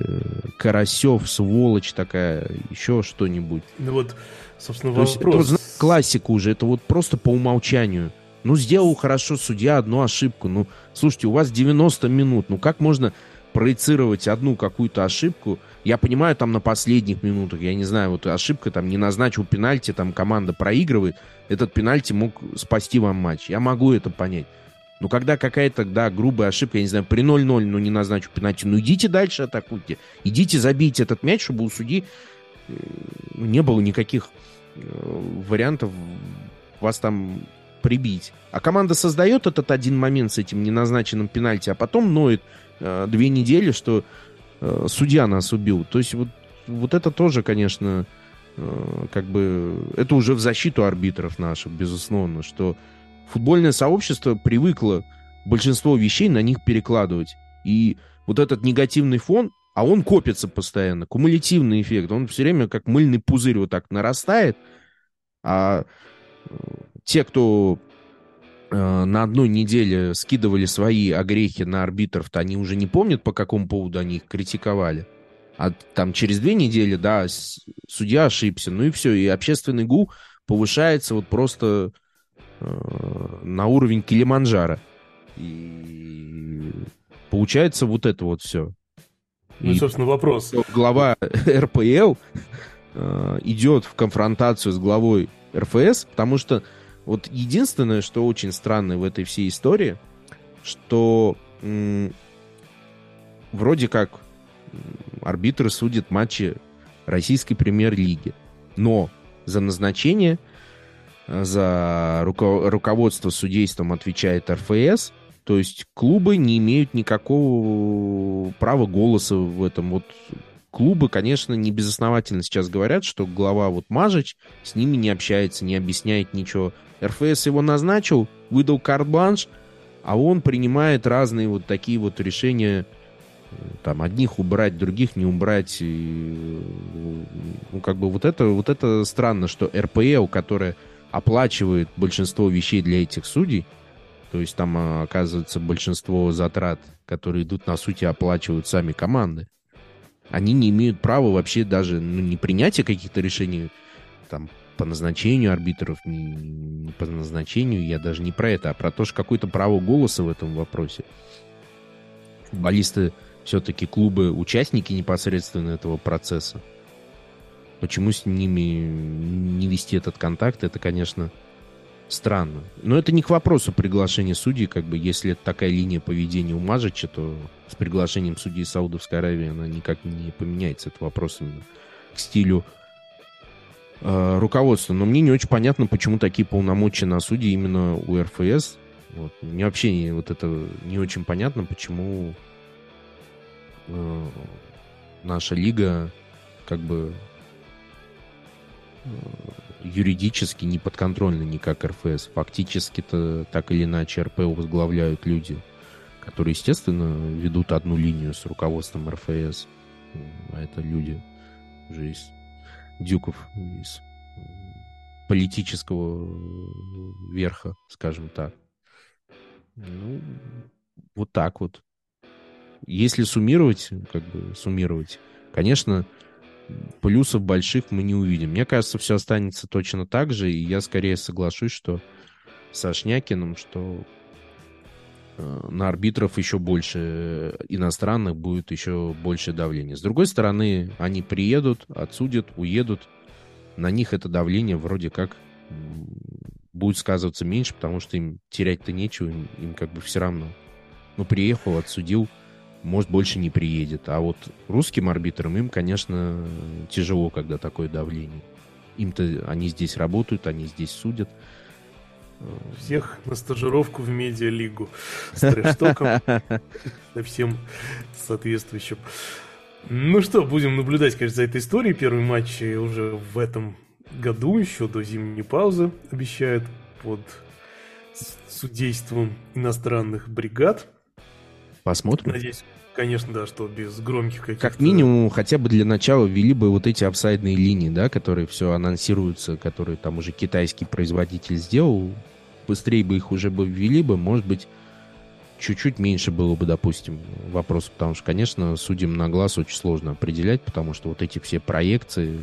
[SPEAKER 3] Карасев, сволочь такая, еще что-нибудь.
[SPEAKER 2] Ну вот, собственно, вопрос.
[SPEAKER 3] То есть, это, классика уже, это вот просто по умолчанию. Ну, сделал хорошо судья одну ошибку. Ну, слушайте, у вас 90 минут. Ну, как можно проецировать одну какую-то ошибку? Я понимаю, там на последних минутах, я не знаю, вот ошибка, там не назначил пенальти, там команда проигрывает, этот пенальти мог спасти вам матч. Я могу это понять. Но когда какая-то, да, грубая ошибка, я не знаю, при 0-0, ну, не назначу пенальти, ну, идите дальше атакуйте. Идите забейте этот мяч, чтобы у судьи э, не было никаких э, вариантов вас там прибить. А команда создает этот один момент с этим неназначенным пенальти, а потом ноет э, две недели, что э, судья нас убил. То есть вот, вот это тоже, конечно, э, как бы... Это уже в защиту арбитров наших, безусловно, что футбольное сообщество привыкло большинство вещей на них перекладывать. И вот этот негативный фон, а он копится постоянно, кумулятивный эффект, он все время как мыльный пузырь вот так нарастает, а э, те, кто э, на одной неделе скидывали свои огрехи на арбитров-то, они уже не помнят, по какому поводу они их критиковали. А там через две недели, да, судья ошибся, ну и все, и общественный гул повышается вот просто э, на уровень Килиманджаро. И получается вот это вот все.
[SPEAKER 2] Ну, и, собственно, вопрос.
[SPEAKER 3] Глава РПЛ э, идет в конфронтацию с главой РФС, потому что вот единственное, что очень странно в этой всей истории, что м- вроде как арбитры судят матчи российской премьер-лиги, но за назначение, за руко- руководство судейством отвечает РФС, то есть клубы не имеют никакого права голоса в этом. Вот клубы, конечно, не безосновательно сейчас говорят, что глава вот Мажич с ними не общается, не объясняет ничего. РФС его назначил, выдал карт-бланш, а он принимает разные вот такие вот решения, там, одних убрать, других не убрать. И, ну, как бы вот это, вот это странно, что РПЛ, которая оплачивает большинство вещей для этих судей, то есть там, а, оказывается, большинство затрат, которые идут, на сути, оплачивают сами команды. Они не имеют права вообще даже ну, не принятия каких-то решений там, по назначению арбитров, не, не по назначению, я даже не про это, а про то, что какое-то право голоса в этом вопросе. Футболисты все-таки клубы, участники непосредственно этого процесса. Почему с ними не вести этот контакт, это, конечно, странно. Но это не к вопросу приглашения судей, как бы, если это такая линия поведения у Мажича, то с приглашением судьи Саудовской Аравии она никак не поменяется. Это вопрос именно к стилю э, руководства. Но мне не очень понятно, почему такие полномочия на судьи именно у РФС. Вот. Мне вообще не, вот это не очень понятно, почему э, наша лига как бы э, юридически не подконтрольна никак РФС. Фактически-то так или иначе РП возглавляют люди, которые, естественно, ведут одну линию с руководством РФС. А это люди уже из дюков, из политического верха, скажем так. Ну, вот так вот. Если суммировать, как бы суммировать, конечно, плюсов больших мы не увидим. Мне кажется, все останется точно так же, и я скорее соглашусь, что со Шнякиным, что э, на арбитров еще больше э, иностранных будет еще больше давления. С другой стороны, они приедут, отсудят, уедут. На них это давление вроде как будет сказываться меньше, потому что им терять-то нечего, им, им как бы все равно. Ну, приехал, отсудил, может, больше не приедет. А вот русским арбитрам им, конечно, тяжело, когда такое давление. Им-то они здесь работают, они здесь судят.
[SPEAKER 2] Всех на стажировку в медиалигу с трэштоком, со всем соответствующим. Ну что, будем наблюдать, конечно, за этой историей. Первый матч уже в этом году, еще до зимней паузы, обещают под судейством иностранных бригад.
[SPEAKER 3] Посмотрим.
[SPEAKER 2] Надеюсь, конечно, да, что без громких каких-то...
[SPEAKER 3] Как минимум, хотя бы для начала ввели бы вот эти офсайдные линии, да, которые все анонсируются, которые там уже китайский производитель сделал. Быстрее бы их уже бы ввели бы, может быть, чуть-чуть меньше было бы, допустим, вопрос, потому что, конечно, судим на глаз очень сложно определять, потому что вот эти все проекции,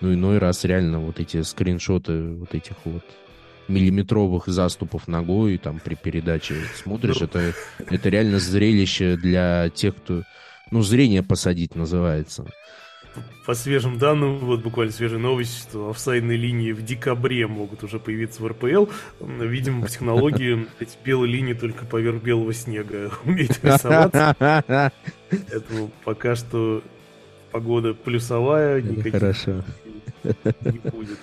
[SPEAKER 3] ну, иной раз реально вот эти скриншоты вот этих вот миллиметровых заступов ногой там при передаче смотришь, ну. это, это реально зрелище для тех, кто... Ну, зрение посадить называется.
[SPEAKER 2] По свежим данным, вот буквально свежая новость, что офсайдные линии в декабре могут уже появиться в РПЛ. Видимо, по технологии эти белые линии только поверх белого снега умеют рисоваться. Поэтому пока что погода плюсовая, никаких
[SPEAKER 3] Хорошо.
[SPEAKER 2] не будет.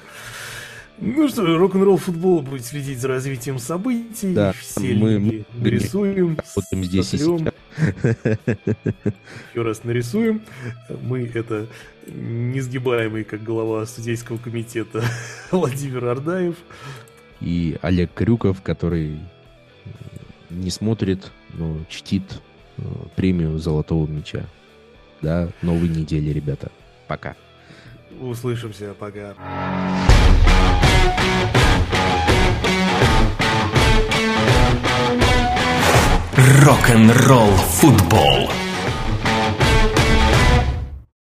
[SPEAKER 2] Ну что, рок-н-ролл футбол будет следить за развитием событий.
[SPEAKER 3] Да,
[SPEAKER 2] Все мы, мы нарисуем,
[SPEAKER 3] работаем здесь сотрем.
[SPEAKER 2] Еще раз нарисуем. Мы это несгибаемый, как глава судейского комитета Владимир Ардаев.
[SPEAKER 3] И Олег Крюков, который не смотрит, но чтит э, премию Золотого Мяча. Да, новой недели, ребята. Пока.
[SPEAKER 2] Услышимся, пока.
[SPEAKER 1] Рок-н-ролл футбол.